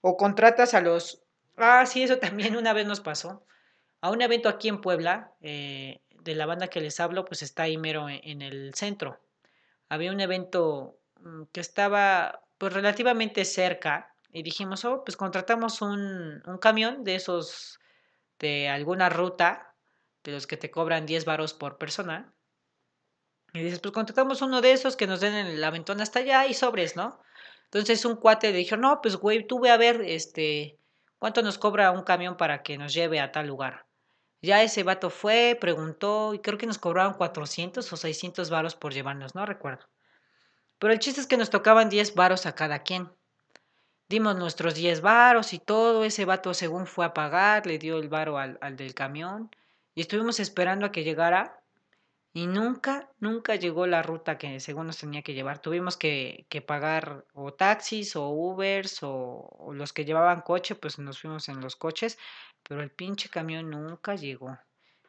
O contratas a los... Ah, sí, eso también una vez nos pasó. A un evento aquí en Puebla, eh, de la banda que les hablo, pues está ahí mero en, el centro. Había un evento mm, que estaba pues relativamente cerca y dijimos, oh, pues contratamos un, un camión de esos de alguna ruta de los que te cobran 10 varos por persona. Y dices, pues contratamos uno de esos que nos den el aventón hasta allá y sobres, ¿no? Entonces un cuate le dijo, no, pues güey, tú ve a ver, este, cuánto nos cobra un camión para que nos lleve a tal lugar. Ya ese vato fue, preguntó y creo que nos cobraban 400 o 600 varos por llevarnos, no recuerdo. Pero el chiste es que nos tocaban 10 varos a cada quien. Dimos nuestros 10 varos y todo, ese vato según fue a pagar, le dio el varo al, del camión y estuvimos esperando a que llegara y nunca, nunca llegó la ruta que según nos tenía que llevar. Tuvimos que, que pagar o taxis o Ubers o, los que llevaban coche, pues nos fuimos en los coches, pero el pinche camión nunca llegó.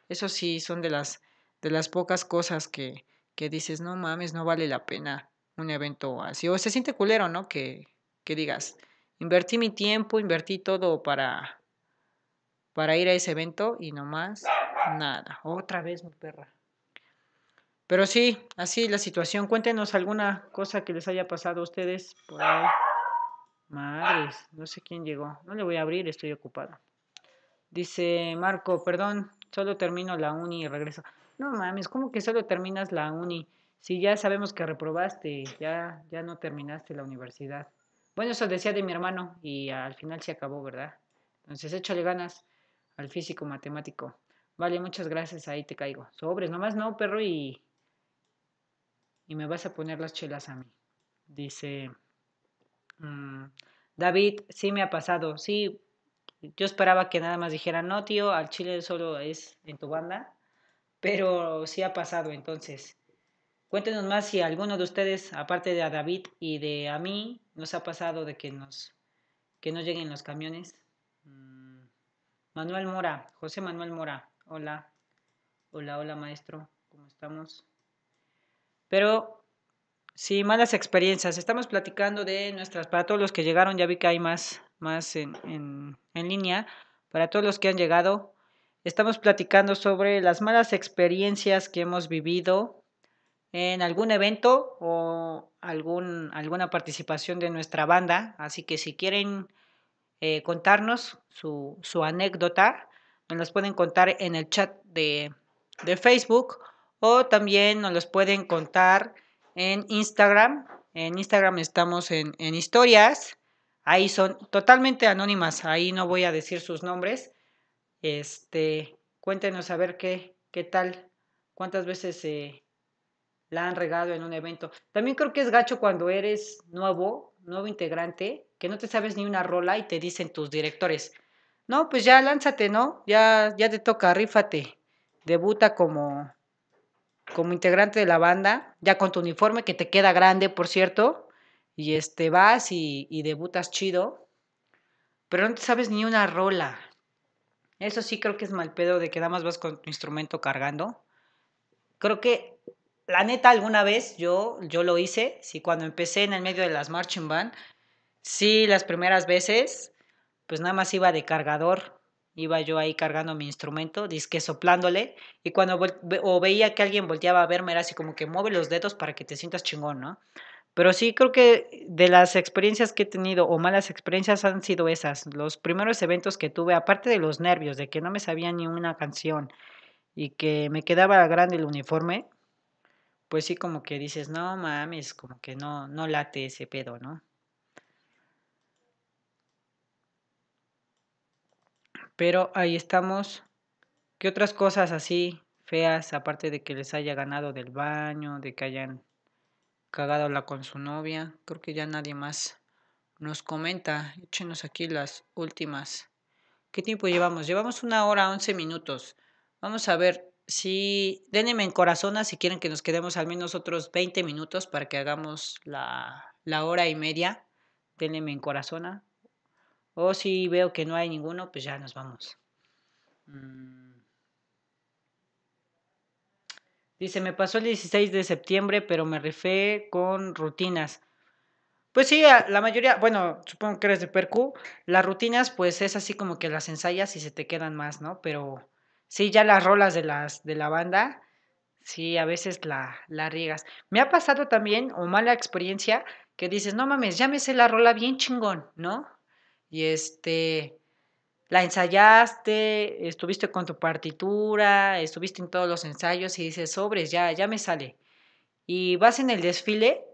Eso sí, son de las, de las pocas cosas que, que dices, no mames, no vale la pena un evento así. O se siente culero, ¿no? Que, que digas, invertí mi tiempo, invertí todo para, para ir a ese evento y nomás nada. Otra vez mi perra. Pero sí, así la situación. Cuéntenos alguna cosa que les haya pasado a ustedes por ahí. Madres, no sé quién llegó. No le voy a abrir, estoy ocupado. Dice Marco, perdón, solo termino la uni y regreso. No mames, ¿cómo que solo terminas la uni? Si ya sabemos que reprobaste, ya, ya no terminaste la universidad. Bueno, eso decía de mi hermano y al final se acabó, ¿verdad? Entonces échale ganas al físico matemático. Vale, muchas gracias, ahí te caigo. Sobres, nomás no, perro, y y me vas a poner las chelas a mí. Dice, mm, David, sí me ha pasado, sí, yo esperaba que nada más dijera, no, tío, al chile solo es en tu banda, pero sí ha pasado, entonces. Cuéntenos más si alguno de ustedes, aparte de a David y de a mí, nos ha pasado de que nos que no lleguen los camiones. Mm, Manuel Mora, José Manuel Mora, hola, hola, hola maestro, ¿cómo estamos? Pero sí, malas experiencias. Estamos platicando de nuestras, para todos los que llegaron, ya vi que hay más, más en, en, en línea. Para todos los que han llegado, estamos platicando sobre las malas experiencias que hemos vivido en algún evento o algún, alguna participación de nuestra banda. Así que si quieren eh, contarnos su, su, anécdota, nos las pueden contar en el chat de, de Facebook o también nos los pueden contar en Instagram. En Instagram estamos en, historias. Ahí son totalmente anónimas. Ahí no voy a decir sus nombres. Este, cuéntenos a ver qué, qué tal, cuántas veces se la han regado en un evento. También creo que es gacho cuando eres nuevo, nuevo integrante, que no te sabes ni una rola y te dicen tus directores, no, pues ya lánzate, ¿no? Ya, ya te toca, rífate. Debuta como, como integrante de la banda, ya con tu uniforme que te queda grande, por cierto, y este vas y, debutas chido, pero no te sabes ni una rola. Eso sí creo que es mal pedo de que nada más vas con tu instrumento cargando. Creo que la neta alguna vez yo yo lo hice, sí cuando empecé en el medio de las marching band, sí las primeras veces pues nada más iba de cargador iba yo ahí cargando mi instrumento, disque soplándole, y cuando o veía que alguien volteaba a verme, era así como que mueve los dedos para que te sientas chingón, ¿no? Pero sí creo que de las experiencias que he tenido o malas experiencias han sido esas. Los primeros eventos que tuve, aparte de los nervios, de que no me sabía ni una canción y que me quedaba grande el uniforme, pues sí como que dices, no mames, como que no, no late ese pedo, ¿no? Pero ahí estamos. ¿Qué otras cosas así feas, aparte de que les haya ganado del baño, de que hayan cagado la con su novia? Creo que ya nadie más nos comenta. Échenos aquí las últimas. ¿Qué tiempo llevamos? Llevamos una hora, once minutos. Vamos a ver si denme en corazón si quieren que nos quedemos al menos otros 20 minutos para que hagamos la, la hora y media. Denme en corazón. O si veo que no hay ninguno, pues ya nos vamos. Mm. Dice, me pasó el 16 de septiembre, pero me rifé con rutinas. Pues sí, la mayoría, bueno, supongo que eres de Percu, las rutinas pues es así como que las ensayas y se te quedan más, ¿no? Pero sí, ya las rolas de, las, de la banda, sí, a veces la, la riegas. Me ha pasado también, o mala experiencia, que dices, no mames, ya la rola bien chingón, ¿no? y este, la ensayaste, estuviste con tu partitura, estuviste en todos los ensayos y dices, sobres, ya, ya me sale. Y vas en el desfile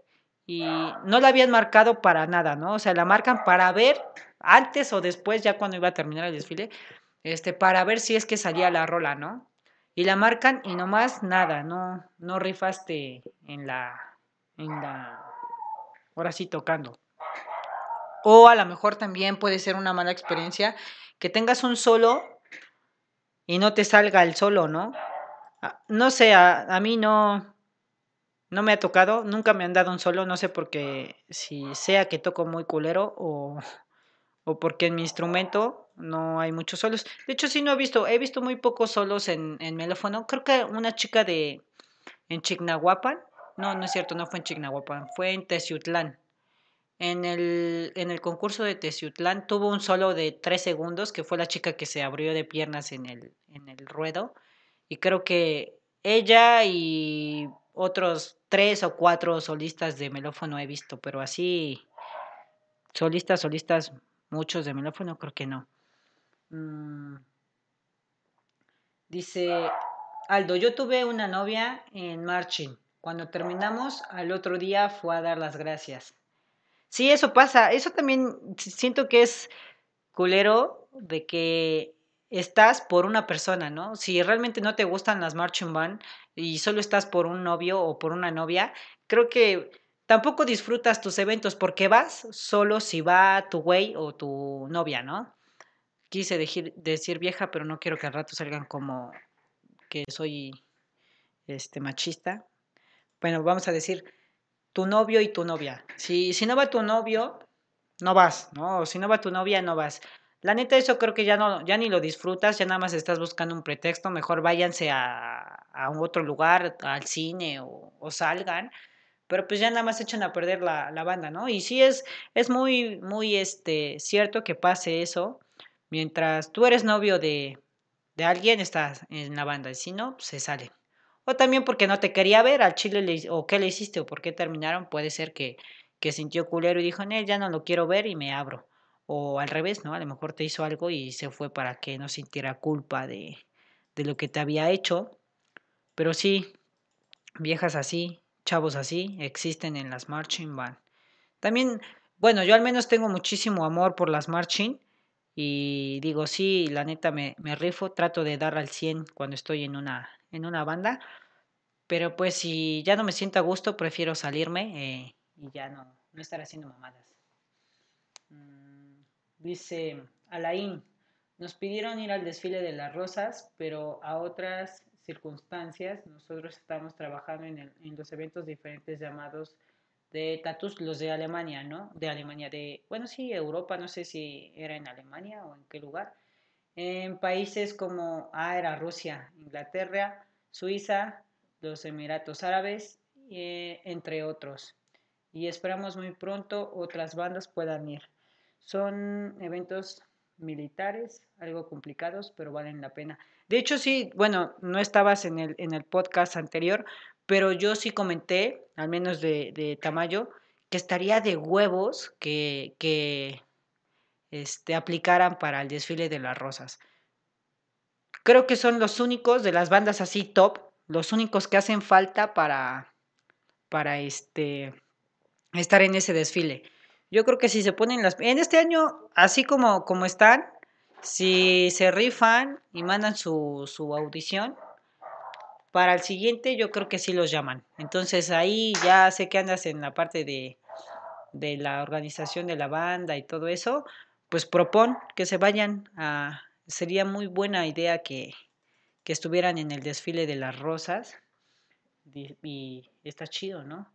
y no la habían marcado para nada, ¿no? O sea, la marcan para ver antes o después, ya cuando iba a terminar el desfile, este, para ver si es que salía la rola, ¿no? Y la marcan y nomás nada, no, no rifaste en la, en la, ahora sí tocando. O a lo mejor también puede ser una mala experiencia que tengas un solo y no te salga el solo, ¿no? Ah, no sé, a, mí no, no me ha tocado, nunca me han dado un solo, no sé por qué, si sea que toco muy culero o, o porque en mi instrumento no hay muchos solos. De hecho, sí no he visto, he visto muy pocos solos en, en melófono. Creo que una chica de en Chignahuapan, no, no es cierto, no fue en Chignahuapan, fue en Teciutlán en el, en el concurso de Teciutlán tuvo un solo de tres segundos, que fue la chica que se abrió de piernas en el, en el ruedo. Y creo que ella y otros tres o cuatro solistas de melófono he visto, pero así, solistas, solistas, muchos de melófono, creo que no. Mm. Dice Aldo, yo tuve una novia en marching. Cuando terminamos, al otro día fue a dar las gracias. Sí, eso pasa. Eso también siento que es culero de que estás por una persona, ¿no? Si realmente no te gustan las marching band y solo estás por un novio o por una novia, creo que tampoco disfrutas tus eventos porque vas solo si va tu güey o tu novia, ¿no? Quise decir, decir vieja, pero no quiero que al rato salgan como que soy este machista. Bueno, vamos a decir tu novio y tu novia. Si, si no va tu novio, no vas, ¿no? Si no va tu novia, no vas. La neta, eso creo que ya no, ya ni lo disfrutas, ya nada más estás buscando un pretexto, mejor váyanse a, a otro lugar, al cine o, o, salgan, pero pues ya nada más echan a perder la, la, banda, ¿no? Y sí es, es muy, muy este, cierto que pase eso, mientras tú eres novio de, de alguien, estás en la banda, y si no, pues se sale. O también porque no te quería ver al chile le, o qué le hiciste o por qué terminaron. Puede ser que, que sintió culero y dijo, él ya no lo quiero ver y me abro. O al revés, ¿no? A lo mejor te hizo algo y se fue para que no sintiera culpa de, de lo que te había hecho. Pero sí, viejas así, chavos así, existen en las marching band. También, bueno, yo al menos tengo muchísimo amor por las marching. Y digo, sí, la neta me, me rifo, trato de dar al 100 cuando estoy en una, en una banda. Pero pues si ya no me siento a gusto, prefiero salirme eh, y ya no, no estar haciendo mamadas. Mm, dice Alain, nos pidieron ir al desfile de las rosas, pero a otras circunstancias nosotros estamos trabajando en, en los eventos diferentes llamados de tatus, los de Alemania, ¿no? De Alemania, de, bueno, sí, Europa, no sé si era en Alemania o en qué lugar, en países como, ah, era Rusia, Inglaterra, Suiza, los Emiratos Árabes, eh, entre otros. Y esperamos muy pronto otras bandas puedan ir. Son eventos militares, algo complicados, pero valen la pena. De hecho, sí, bueno, no estabas en el, en el podcast anterior, pero yo sí comenté, al menos de, de Tamayo, que estaría de huevos que, que este, aplicaran para el desfile de las rosas. Creo que son los únicos de las bandas así top, los únicos que hacen falta para, para este, estar en ese desfile. Yo creo que si se ponen las... En este año, así como, como están, si se rifan y mandan su, su audición, para el siguiente yo creo que sí los llaman. Entonces ahí ya sé que andas en la parte de, de la organización de la banda y todo eso, pues propon que se vayan a... Sería muy buena idea que, que estuvieran en el desfile de las rosas y, está chido, ¿no?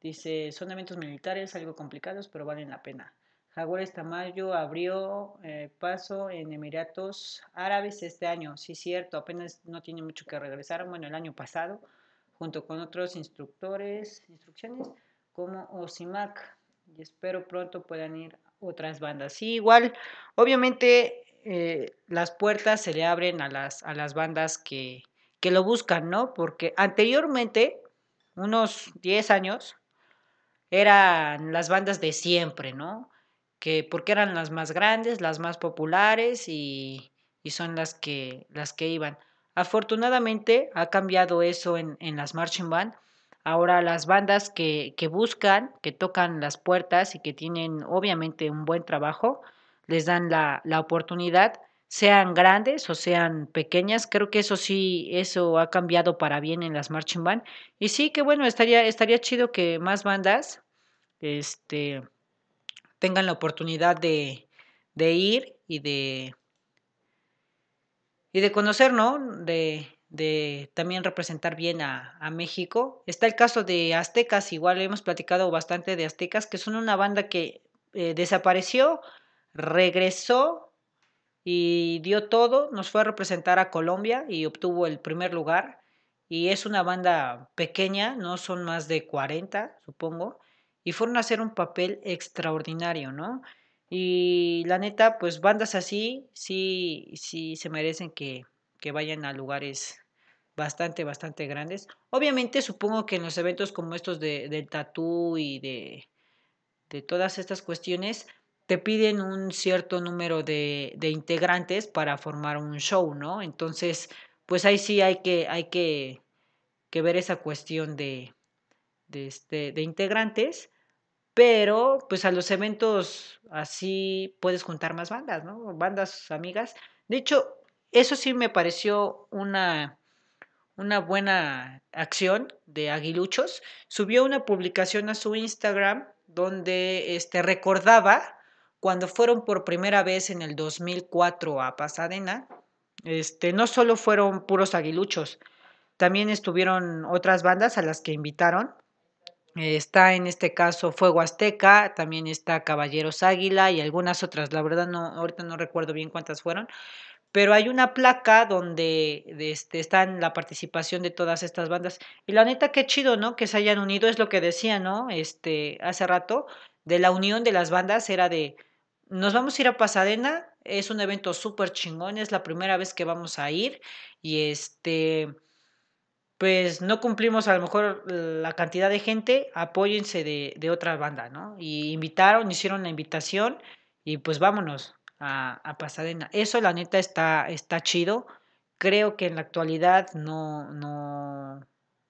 Dice, son eventos militares algo complicados, pero valen la pena. Jaguares Tamayo abrió eh, paso en Emiratos Árabes este año. Sí, cierto, apenas no tiene mucho que regresar. Bueno, el año pasado, junto con otros instructores, instrucciones como Osimac y espero pronto puedan ir otras bandas. Sí, igual, obviamente eh, las puertas se le abren a las, a las bandas que, que lo buscan, ¿no? Porque anteriormente, unos 10 años, eran las bandas de siempre, ¿no? Que porque eran las más grandes, las más populares y, y son las que, las que iban. Afortunadamente ha cambiado eso en, en las marching band Ahora las bandas que, que buscan, que tocan las puertas y que tienen obviamente un buen trabajo, les dan la, la oportunidad, sean grandes o sean pequeñas. Creo que eso sí, eso ha cambiado para bien en las marching band. Y sí, que bueno, estaría, estaría chido que más bandas este, tengan la oportunidad de, de ir y de, y de conocer, ¿no? De, de también representar bien a, México. Está el caso de Aztecas, igual hemos platicado bastante de Aztecas, que son una banda que eh, desapareció, regresó y dio todo, nos fue a representar a Colombia y obtuvo el primer lugar. Y es una banda pequeña, no son más de 40, supongo, y fueron a hacer un papel extraordinario, ¿no? Y la neta, pues bandas así sí, sí se merecen que, que vayan a lugares bastante, bastante grandes. Obviamente supongo que en los eventos como estos de, del tatú y de, de todas estas cuestiones, te piden un cierto número de, de, integrantes para formar un show, ¿no? Entonces, pues ahí sí hay que, hay que, que ver esa cuestión de, de, este, de integrantes, pero pues a los eventos así puedes juntar más bandas, ¿no? Bandas amigas. De hecho, eso sí me pareció una, una buena acción de Aguiluchos. Subió una publicación a su Instagram donde este, recordaba cuando fueron por primera vez en el 2004 a Pasadena. Este, no solo fueron puros aguiluchos, también estuvieron otras bandas a las que invitaron. Está en este caso Fuego Azteca, también está Caballeros Águila y algunas otras. La verdad no, ahorita no recuerdo bien cuántas fueron, pero hay una placa donde este, está la participación de todas estas bandas. Y la neta, qué chido, ¿no? Que se hayan unido, es lo que decía, ¿no? Este, hace rato, de la unión de las bandas era de, nos vamos a ir a Pasadena, es un evento súper chingón, es la primera vez que vamos a ir y este, pues no cumplimos a lo mejor la cantidad de gente, apóyense de, de otra banda, ¿no? Y invitaron, hicieron la invitación y pues vámonos, a, a Pasadena. Eso la neta está, está chido. Creo que en la actualidad no, no,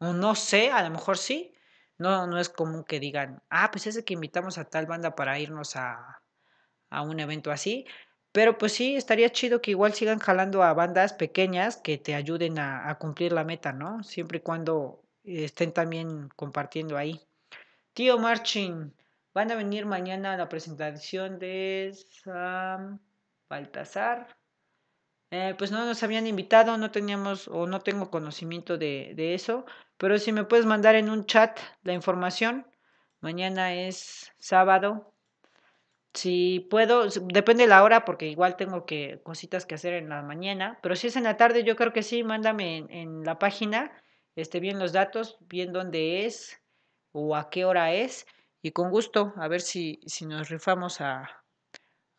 no sé, a lo mejor sí. No, no es común que digan, ah, pues es que invitamos a tal banda para irnos a, a un evento así. Pero pues sí, estaría chido que igual sigan jalando a bandas pequeñas que te ayuden a, a, cumplir la meta, ¿no? Siempre y cuando estén también compartiendo ahí. Tío Marching, Van a venir mañana a la presentación de Sam Baltasar. Eh, pues no nos habían invitado, no teníamos o no tengo conocimiento de, de, eso, pero si me puedes mandar en un chat la información, mañana es sábado. Si puedo, depende de la hora porque igual tengo que cositas que hacer en la mañana, pero si es en la tarde yo creo que sí, mándame en, en la página este, bien los datos, bien dónde es o a qué hora es y con gusto, a ver si, si nos rifamos a,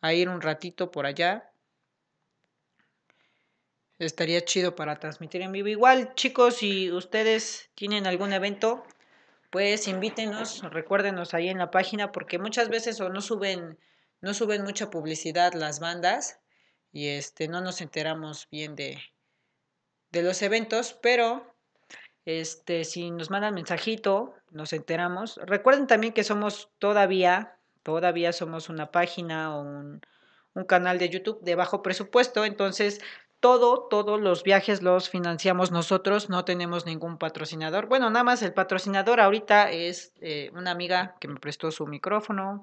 a ir un ratito por allá estaría chido para transmitir en vivo. Igual, chicos, si ustedes tienen algún evento, pues invítenos, recuérdenos ahí en la página, porque muchas veces o no suben, no suben mucha publicidad las bandas y este no nos enteramos bien de, de los eventos, pero este si nos mandan mensajito, nos enteramos. Recuerden también que somos todavía, todavía somos una página o un, canal de YouTube de bajo presupuesto, entonces todo, todos los viajes los financiamos nosotros, no tenemos ningún patrocinador. Bueno, nada más el patrocinador ahorita es eh, una amiga que me prestó su micrófono,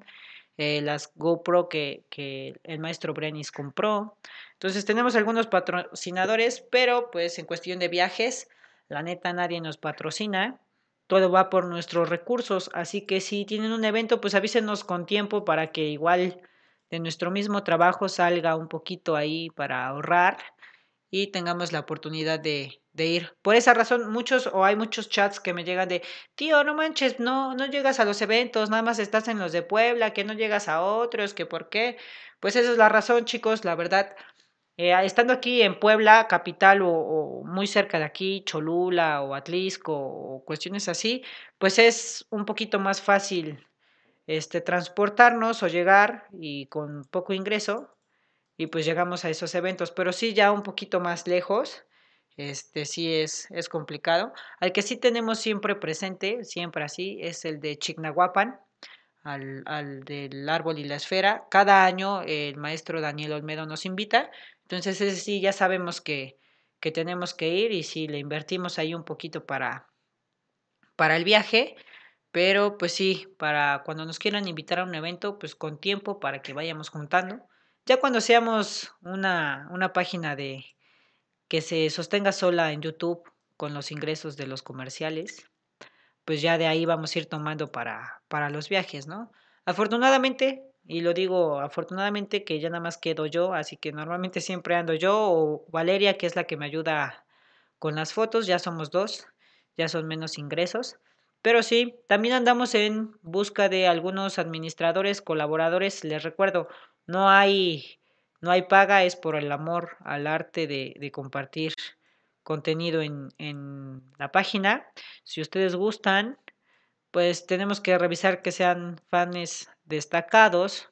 eh, las GoPro que, que, el maestro Brenis compró. Entonces tenemos algunos patrocinadores, pero pues en cuestión de viajes, la neta nadie nos patrocina. Todo va por nuestros recursos, así que si tienen un evento, pues avísenos con tiempo para que igual de nuestro mismo trabajo salga un poquito ahí para ahorrar y tengamos la oportunidad de, de, ir. Por esa razón, muchos o hay muchos chats que me llegan de, tío, no manches, no, no llegas a los eventos, nada más estás en los de Puebla, que no llegas a otros, que por qué. Pues esa es la razón, chicos, la verdad. Eh, estando aquí en Puebla, capital o, muy cerca de aquí, Cholula o Atlisco o cuestiones así, pues es un poquito más fácil este, transportarnos o llegar y con poco ingreso y pues llegamos a esos eventos, pero sí ya un poquito más lejos, este sí es, es complicado. Al que sí tenemos siempre presente, siempre así, es el de Chignahuapan, al, al, del árbol y la esfera. Cada año el maestro Daniel Olmedo nos invita, entonces ese sí ya sabemos que, que tenemos que ir y sí le invertimos ahí un poquito para, para el viaje. Pero pues sí, para cuando nos quieran invitar a un evento, pues con tiempo para que vayamos juntando. Ya cuando seamos una, una página de que se sostenga sola en YouTube con los ingresos de los comerciales, pues ya de ahí vamos a ir tomando para, para los viajes, ¿no? Afortunadamente, y lo digo afortunadamente que ya nada más quedo yo, así que normalmente siempre ando yo o Valeria, que es la que me ayuda con las fotos, ya somos dos, ya son menos ingresos. Pero sí, también andamos en busca de algunos administradores, colaboradores. Les recuerdo, no hay, no hay paga, es por el amor al arte de, de compartir contenido en, en, la página. Si ustedes gustan, pues tenemos que revisar que sean fans destacados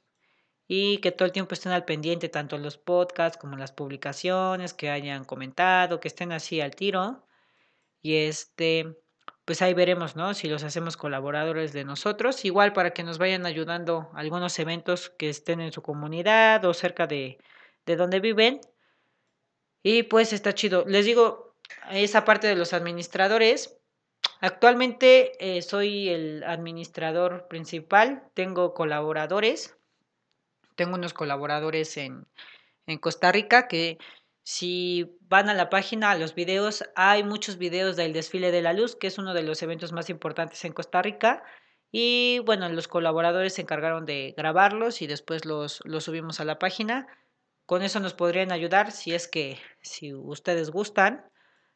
y que todo el tiempo estén al pendiente, tanto los podcasts como las publicaciones, que hayan comentado, que estén así al tiro. Y este, pues ahí veremos, ¿no? Si los hacemos colaboradores de nosotros, igual para que nos vayan ayudando a algunos eventos que estén en su comunidad o cerca de, de donde viven. Y pues está chido. Les digo, esa parte de los administradores. Actualmente eh, soy el administrador principal, tengo colaboradores, tengo unos colaboradores en, en Costa Rica que si van a la página, a los videos, hay muchos videos del desfile de la luz, que es uno de los eventos más importantes en Costa Rica. Y bueno, los colaboradores se encargaron de grabarlos y después los, los subimos a la página. Con eso nos podrían ayudar si es que, si ustedes gustan.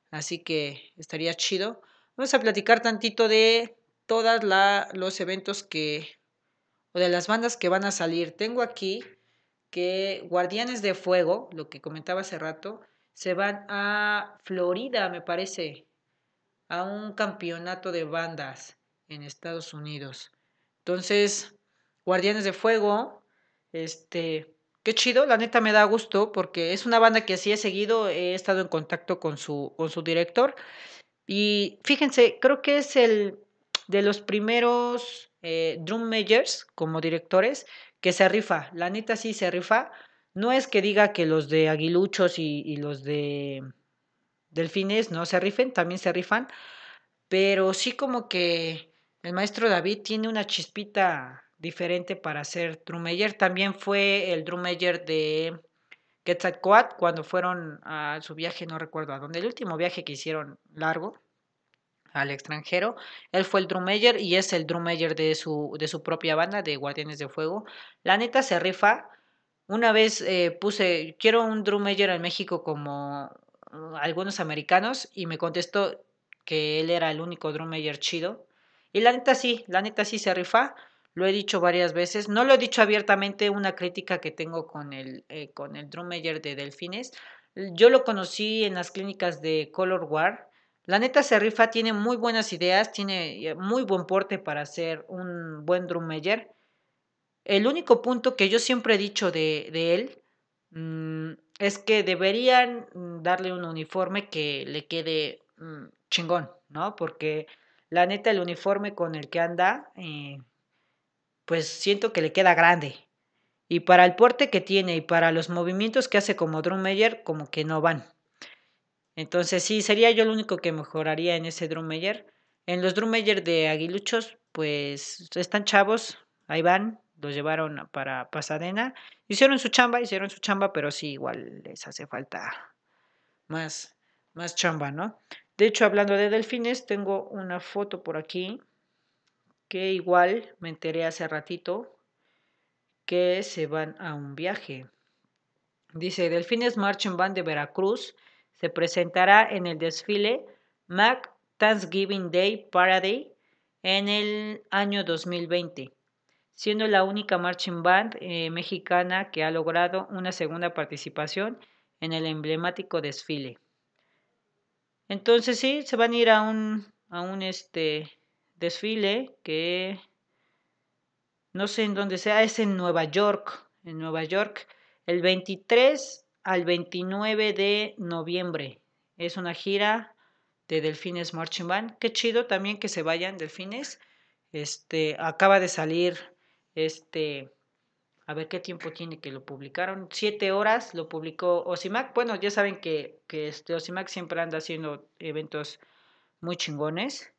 Así que estaría chido. Vamos a platicar tantito de todos los eventos que, o de las bandas que van a salir. Tengo aquí que Guardianes de Fuego, lo que comentaba hace rato, se van a Florida, me parece, a un campeonato de bandas en Estados Unidos. Entonces, Guardianes de Fuego, este, qué chido, la neta me da gusto porque es una banda que sí he seguido, he estado en contacto con su, con su director y fíjense, creo que es el de los primeros eh, como directores que se rifa, la neta sí se rifa. No es que diga que los de aguiluchos y, los de delfines no se rifen, también se rifan, pero sí como que el maestro David tiene una chispita diferente para ser drummer. También fue el drummer de Quetzalcoatl cuando fueron a su viaje, no recuerdo a dónde, el último viaje que hicieron largo al extranjero. Él fue el drummer y es el drummer de su, de su propia banda de Guardianes de Fuego. La neta se rifa. Una vez eh, puse, quiero un drummer en México como uh, algunos americanos y me contestó que él era el único drummer chido. Y la neta sí, la neta sí se rifa. Lo he dicho varias veces. No lo he dicho abiertamente, una crítica que tengo con el, eh, con el de Delfines. Yo lo conocí en las clínicas de Color War. La neta se tiene muy buenas ideas, tiene eh, muy buen porte para ser un buen drummeller. El único punto que yo siempre he dicho de, él mm, es que deberían darle un uniforme que le quede mm, chingón, ¿no? Porque la neta el uniforme con el que anda, eh, pues siento que le queda grande. Y para el porte que tiene y para los movimientos que hace como drummer, como que no van. Entonces sí, sería yo el único que mejoraría en ese drummer. En los drummer de Aguiluchos, pues están chavos, ahí van, los llevaron para Pasadena. Hicieron su chamba, hicieron su chamba, pero sí, igual les hace falta más, más chamba, ¿no? De hecho, hablando de delfines, tengo una foto por aquí que igual me enteré hace ratito que se van a un viaje. Dice, Delfines Marching Band de Veracruz se presentará en el desfile Mac Thanksgiving Day Parade en el año 2020, siendo la única marching band eh, mexicana que ha logrado una segunda participación en el emblemático desfile. Entonces sí, se van a ir a un, a un este, desfile que no sé en dónde sea, es en Nueva York, en Nueva York, el 23 al 29 de noviembre. Es una gira de Delfines Marching Band. Qué chido también que se vayan Delfines. Este, acaba de salir este, a ver qué tiempo tiene que lo publicaron. Siete horas lo publicó Osimac. Bueno, ya saben que, que este Osimac siempre anda haciendo eventos muy chingones.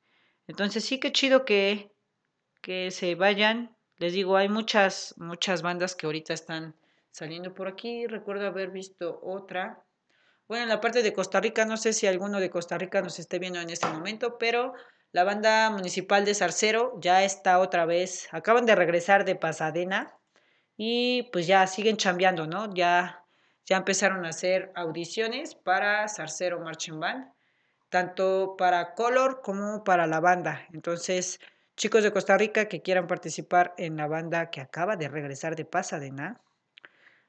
Entonces sí, qué chido que, que se vayan les digo, hay muchas, muchas bandas que ahorita están saliendo por aquí. Recuerdo haber visto otra. Bueno, en la parte de Costa Rica, no sé si alguno de Costa Rica nos esté viendo en este momento, pero la banda municipal de Zarcero ya está otra vez, acaban de regresar de Pasadena y pues ya siguen chambeando, ¿no? Ya, ya empezaron a hacer audiciones para Zarcero Marching Band, tanto para Color como para la banda. Entonces, Chicos de Costa Rica que quieran participar en la banda que acaba de regresar de Pasadena,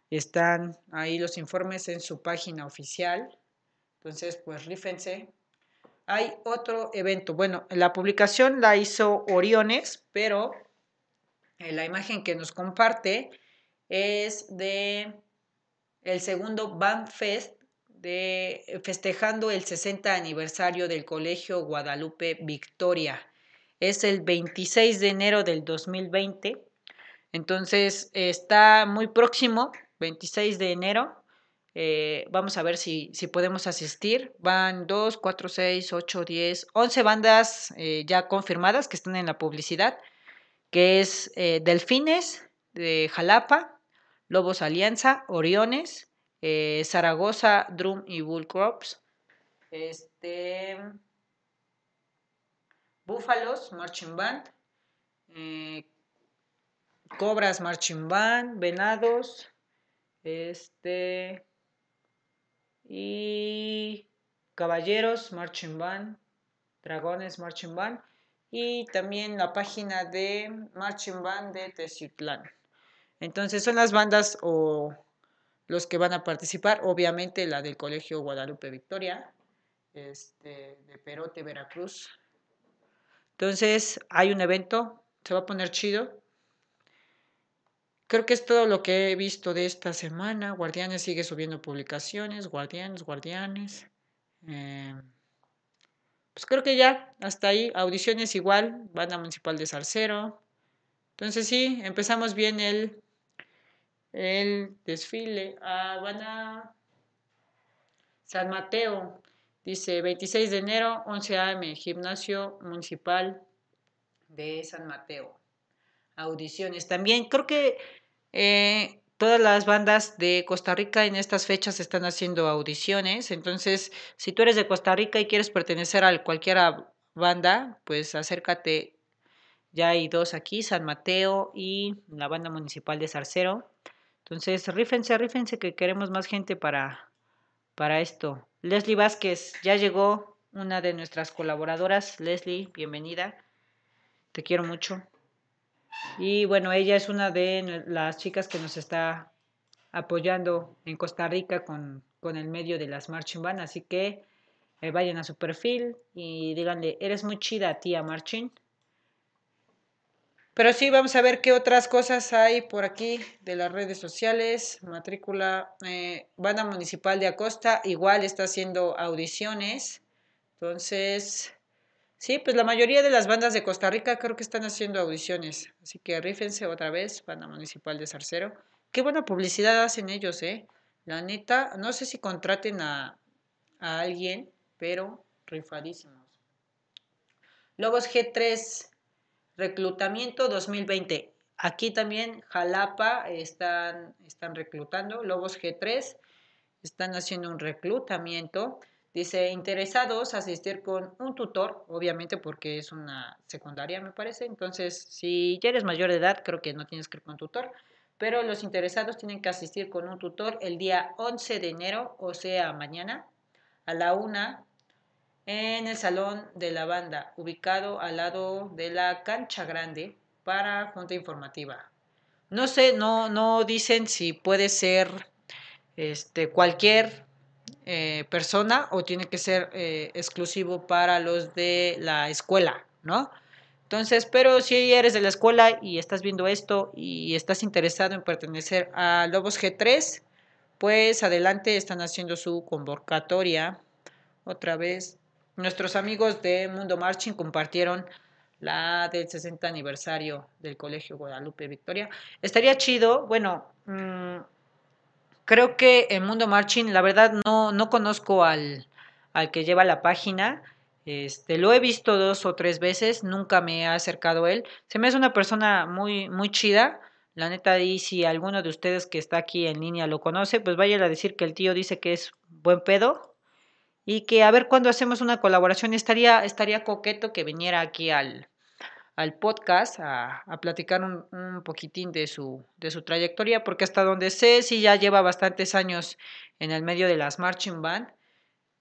están ahí los informes en su página oficial. Entonces, pues rífense. Hay otro evento. Bueno, la publicación la hizo Oriones, pero la imagen que nos comparte es de el segundo Band Fest de festejando el 60 aniversario del Colegio Guadalupe Victoria es el 26 de enero del 2020. Entonces está muy próximo, 26 de enero. Eh, vamos a ver si, si, podemos asistir. Van 2, 4, 6, 8, 10, 11 bandas eh, ya confirmadas que están en la publicidad, que es eh, Delfines de Jalapa, Lobos Alianza, Oriones, Zaragoza, Drum y Bull Crops. Este, Búfalos, Marching Band, eh, Cobras, Marching Band, Venados, este, y Caballeros, Marching Band, Dragones, Marching Band, y también la página de Marching Band de Teciutlán. Entonces son las bandas o los que van a participar, obviamente la del Colegio Guadalupe Victoria, este, de Perote, Veracruz, entonces, hay un evento, se va a poner chido. Creo que es todo lo que he visto de esta semana. Guardianes sigue subiendo publicaciones, Guardianes, Guardianes. Eh, pues creo que ya, hasta ahí. Audiciones igual, banda municipal de Salcero. Entonces sí, empezamos bien el, el desfile. Van a San Mateo. Dice 26 de enero, 11 a.m., Gimnasio Municipal de San Mateo. Audiciones. También creo que eh, todas las bandas de Costa Rica en estas fechas están haciendo audiciones. Entonces, si tú eres de Costa Rica y quieres pertenecer a cualquier banda, pues acércate. Ya hay dos aquí, San Mateo y la banda municipal de Zarcero. Entonces, rífense, rífense que queremos más gente para, para esto. Leslie Vázquez, ya llegó una de nuestras colaboradoras. Leslie, bienvenida. Te quiero mucho. Y bueno, ella es una de las chicas que nos está apoyando en Costa Rica con, con el medio de las marching band, así que eh, vayan a su perfil y díganle, eres muy chida tía marching. Pero sí, vamos a ver qué otras cosas hay por aquí de las redes sociales. Matrícula, eh, Banda Municipal de Acosta, igual está haciendo audiciones. Entonces, sí, pues la mayoría de las bandas de Costa Rica creo que están haciendo audiciones. Así que rífense otra vez, Banda Municipal de Zarcero. Qué buena publicidad hacen ellos, ¿eh? La neta, no sé si contraten a, a alguien, pero rifadísimos. Lobos G3 Reclutamiento 2020. Aquí también Jalapa están, están reclutando. Lobos G3 están haciendo un reclutamiento. Dice, interesados asistir con un tutor, obviamente porque es una secundaria, me parece. Entonces, si ya eres mayor de edad, creo que no tienes que ir con tutor. Pero los interesados tienen que asistir con un tutor el día 11 de enero, o sea, mañana, a la una en el salón de la banda, ubicado al lado de la cancha grande para junta informativa. No sé, no, no dicen si puede ser este, cualquier eh, persona o tiene que ser eh, exclusivo para los de la escuela, ¿no? Entonces, pero si eres de la escuela y estás viendo esto y estás interesado en pertenecer a Lobos G3, pues adelante están haciendo su convocatoria otra vez Nuestros amigos de Mundo Marching compartieron la del 60 aniversario del Colegio Guadalupe Victoria. Estaría chido, bueno, mm, creo que en Mundo Marching, la verdad no, no conozco al, al que lleva la página. Este, lo he visto dos o tres veces, nunca me ha acercado él. Se me hace una persona muy, muy chida. La neta, y si alguno de ustedes que está aquí en línea lo conoce, pues vaya a decir que el tío dice que es buen pedo, y que a ver cuándo hacemos una colaboración. Estaría, estaría coqueto que viniera aquí al, al podcast a, a platicar un, un, poquitín de su, de su trayectoria, porque hasta donde sé, sí ya lleva bastantes años en el medio de las marching band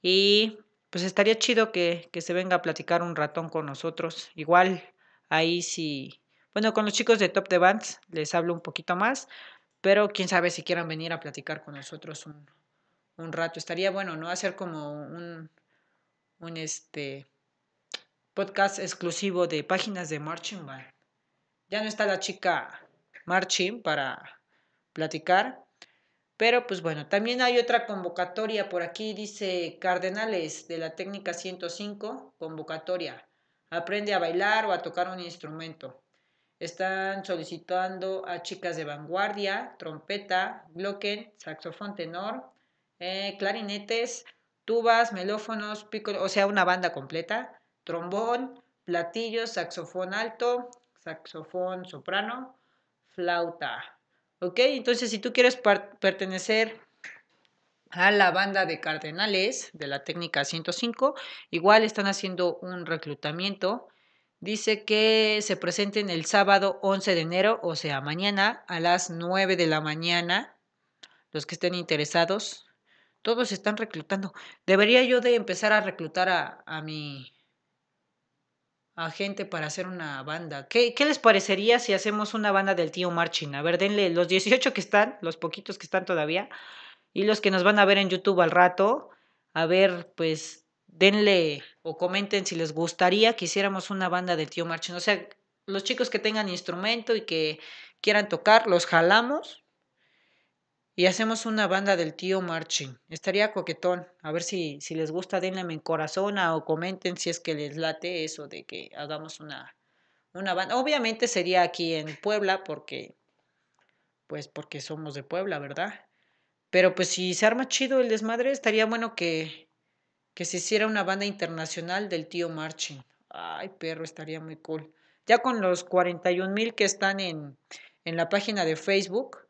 y pues estaría chido que, que se venga a platicar un ratón con nosotros. Igual ahí sí, bueno, con los chicos de Top de Bands les hablo un poquito más, pero quién sabe si quieran venir a platicar con nosotros un, un rato. Estaría bueno, ¿no? Hacer como un, un este podcast exclusivo de páginas de Marching Band. Ya no está la chica Marching para platicar. Pero pues bueno, también hay otra convocatoria por aquí, dice Cardenales de la técnica 105, convocatoria. Aprende a bailar o a tocar un instrumento. Están solicitando a chicas de vanguardia, trompeta, glocken, saxofón tenor, eh, clarinetes, tubas, melófonos, pico, o sea, una banda completa, trombón, platillos, saxofón alto, saxofón soprano, flauta. ¿Ok? Entonces, si tú quieres pertenecer a la banda de cardenales de la técnica 105, igual están haciendo un reclutamiento. Dice que se presenten el sábado 11 de enero, o sea, mañana a las 9 de la mañana. Los que estén interesados, todos están reclutando. Debería yo de empezar a reclutar a, a mi a gente para hacer una banda. ¿Qué, ¿Qué, les parecería si hacemos una banda del tío Marching? A ver, denle los 18 que están, los poquitos que están todavía, y los que nos van a ver en YouTube al rato. A ver, pues denle o comenten si les gustaría que hiciéramos una banda del tío Marching. O sea, los chicos que tengan instrumento y que quieran tocar, los jalamos y hacemos una banda del tío Marching. Estaría coquetón. A ver si, si les gusta, denle en corazón o comenten si es que les late eso de que hagamos una, una banda. Obviamente sería aquí en Puebla porque, pues porque somos de Puebla, ¿verdad? Pero pues si se arma chido el desmadre, estaría bueno que, que se hiciera una banda internacional del tío Marching. Ay, perro, estaría muy cool. Ya con los 41 mil que están en, en la página de Facebook,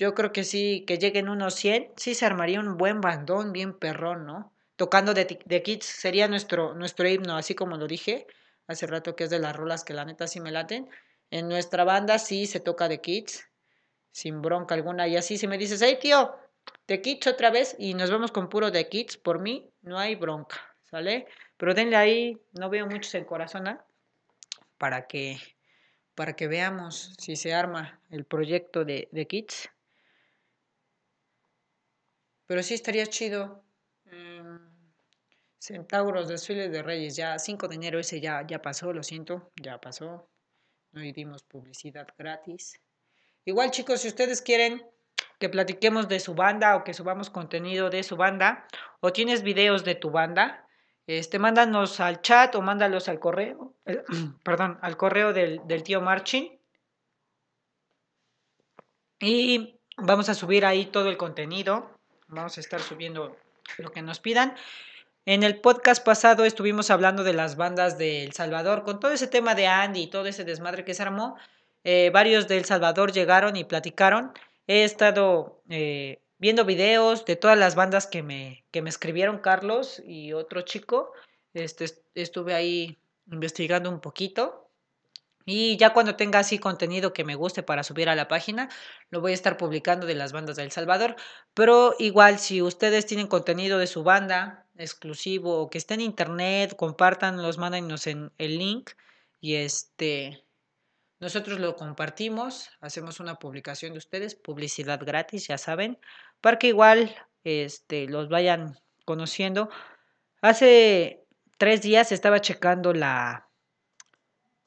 yo creo que sí, que lleguen unos 100, sí se armaría un buen bandón, bien perrón, ¿no? Tocando de, de Kids sería nuestro, nuestro himno, así como lo dije hace rato, que es de las rolas que la neta sí me laten. En nuestra banda sí se toca de Kids, sin bronca alguna. Y así si me dices, hey tío, de Kids otra vez y nos vamos con puro de Kids, por mí no hay bronca, ¿sale? Pero denle ahí, no veo muchos en corazón, ¿eh? para que para que veamos si se arma el proyecto de, de Kids. Pero sí estaría chido. Mm, Centauros, desfile de Reyes, ya 5 de enero ese ya, ya pasó, lo siento, ya pasó. No dimos publicidad gratis. Igual chicos, si ustedes quieren que platiquemos de su banda o que subamos contenido de su banda o tienes videos de tu banda, este, mándanos al chat o mándalos al correo, perdón, al correo del, del tío Marchin. Y vamos a subir ahí todo el contenido. Vamos a estar subiendo lo que nos pidan. En el podcast pasado estuvimos hablando de las bandas de El Salvador, con todo ese tema de Andy y todo ese desmadre que se armó. Eh, varios de El Salvador llegaron y platicaron. He estado eh, viendo videos de todas las bandas que me, que me escribieron Carlos y otro chico. Este, estuve ahí investigando un poquito. Y ya cuando tenga así contenido que me guste para subir a la página, lo voy a estar publicando de las bandas de El Salvador. Pero igual, si ustedes tienen contenido de su banda exclusivo o que esté en internet, los mándenos en el link y este nosotros lo compartimos, hacemos una publicación de ustedes, publicidad gratis, ya saben, para que igual este, los vayan conociendo. Hace tres días estaba checando la,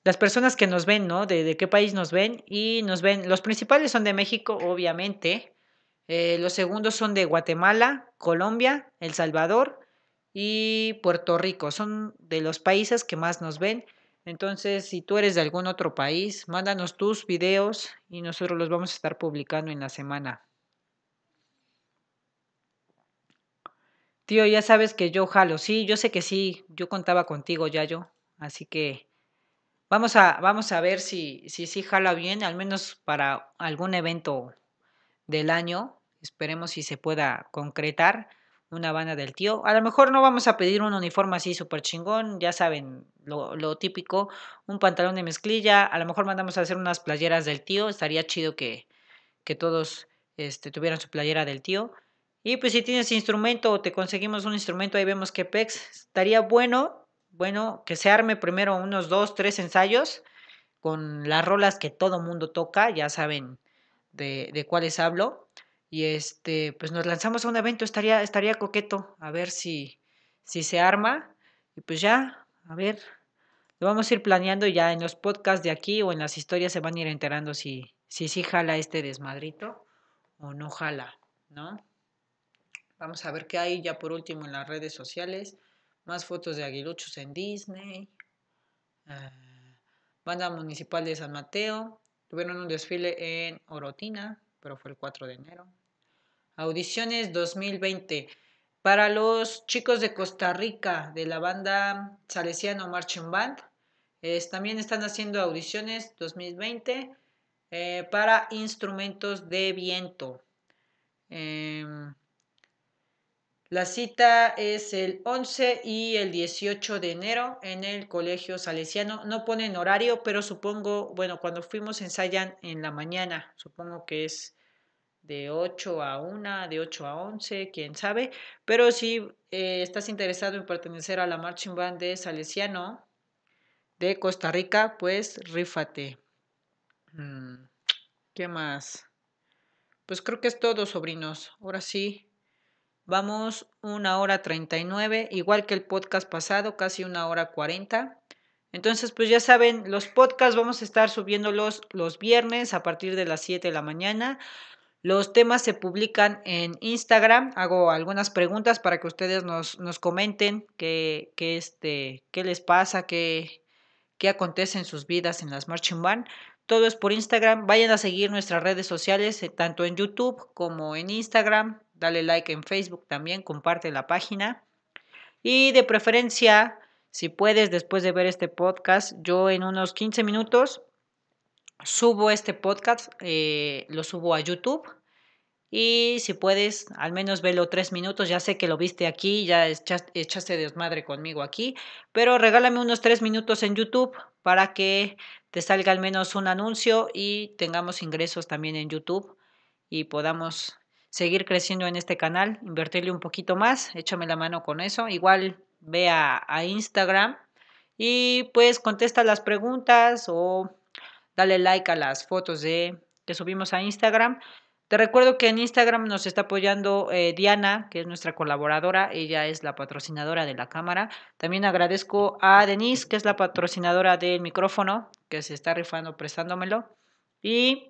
las personas que nos ven, ¿no? De, qué país nos ven. Y nos ven, los principales son de México, obviamente. Eh, los segundos son de Guatemala, Colombia, El Salvador y Puerto Rico. Son de los países que más nos ven. Entonces, si tú eres de algún otro país, mándanos tus videos y nosotros los vamos a estar publicando en la semana. Tío, ya sabes que yo jalo. Sí, yo sé que sí. Yo contaba contigo, ya yo. Así que vamos a, vamos a ver si, si sí jala bien, al menos para algún evento del año. Esperemos si se pueda concretar una banda del tío. A lo mejor no vamos a pedir un uniforme así súper chingón, ya saben, lo, típico, un pantalón de mezclilla, a lo mejor mandamos a hacer unas playeras del tío, estaría chido que, que todos este, tuvieran su playera del tío. Y pues si tienes instrumento o te conseguimos un instrumento, ahí vemos que pex, estaría bueno, bueno, que se arme primero unos dos, tres ensayos con las rolas que todo mundo toca, ya saben de, de cuáles hablo y este, pues nos lanzamos a un evento, estaría, estaría coqueto, a ver si, si se arma, y pues ya, a ver, lo vamos a ir planeando ya en los podcasts de aquí o en las historias se van a ir enterando si, si sí jala este desmadrito o no jala, ¿no? Vamos a ver qué hay ya por último en las redes sociales. Más fotos de aguiluchos en Disney. Ah, banda Municipal de San Mateo. Tuvieron un desfile en Orotina, pero fue el 4 de enero. Audiciones 2020. Para los chicos de Costa Rica de la banda Salesiano Marching Band, también están haciendo audiciones 2020 eh, para instrumentos de viento. Em, la cita es el 11 y el 18 de enero en el Colegio Salesiano. No ponen horario, pero supongo, bueno, cuando fuimos ensayan en la mañana. Supongo que es de 8 a 1, de 8 a 11, quién sabe. Pero si eh, estás interesado en pertenecer a la Marching Band de Salesiano de Costa Rica, pues rífate. Mm, ¿Qué más? Pues creo que es todo, sobrinos. Ahora sí, vamos una hora 39, igual que el podcast pasado, casi una hora 40. Entonces, pues ya saben, los podcasts vamos a estar subiéndolos los viernes a partir de las 7 de la mañana. Los temas se publican en Instagram. Hago algunas preguntas para que ustedes nos, nos comenten qué, qué, este, qué les pasa, qué, qué acontece en sus vidas en las Marching Band. Todo es por Instagram. Vayan a seguir nuestras redes sociales, eh, tanto en YouTube como en Instagram. Dale like en Facebook también, comparte la página. Y de preferencia, si puedes, después de ver este podcast, yo en unos 15 minutos subo este podcast, eh, lo subo a YouTube. Y si puedes, al menos velo tres minutos. Ya sé que lo viste aquí, ya echaste, desmadre conmigo aquí. Pero regálame unos tres minutos en YouTube para que te salga al menos un anuncio y tengamos ingresos también en YouTube y podamos seguir creciendo en este canal, invertirle un poquito más, échame la mano con eso. Igual ve a, Instagram y pues contesta las preguntas o dale like a las fotos de que subimos a Instagram. Te recuerdo que en Instagram nos está apoyando eh, Diana, que es nuestra colaboradora. Ella es la patrocinadora de la cámara. También agradezco a Denise, que es la patrocinadora del micrófono, que se está rifando prestándomelo. Y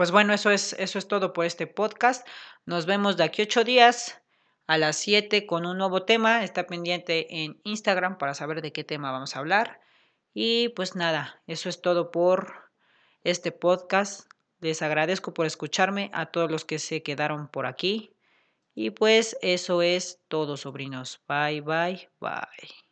pues bueno, eso es, eso es todo por este podcast. Nos vemos de aquí ocho días a las 7 con un nuevo tema. Está pendiente en Instagram para saber de qué tema vamos a hablar. Y pues nada, eso es todo por este podcast. Les agradezco por escucharme a todos los que se quedaron por aquí. Y pues eso es todo, sobrinos. Bye, bye, bye.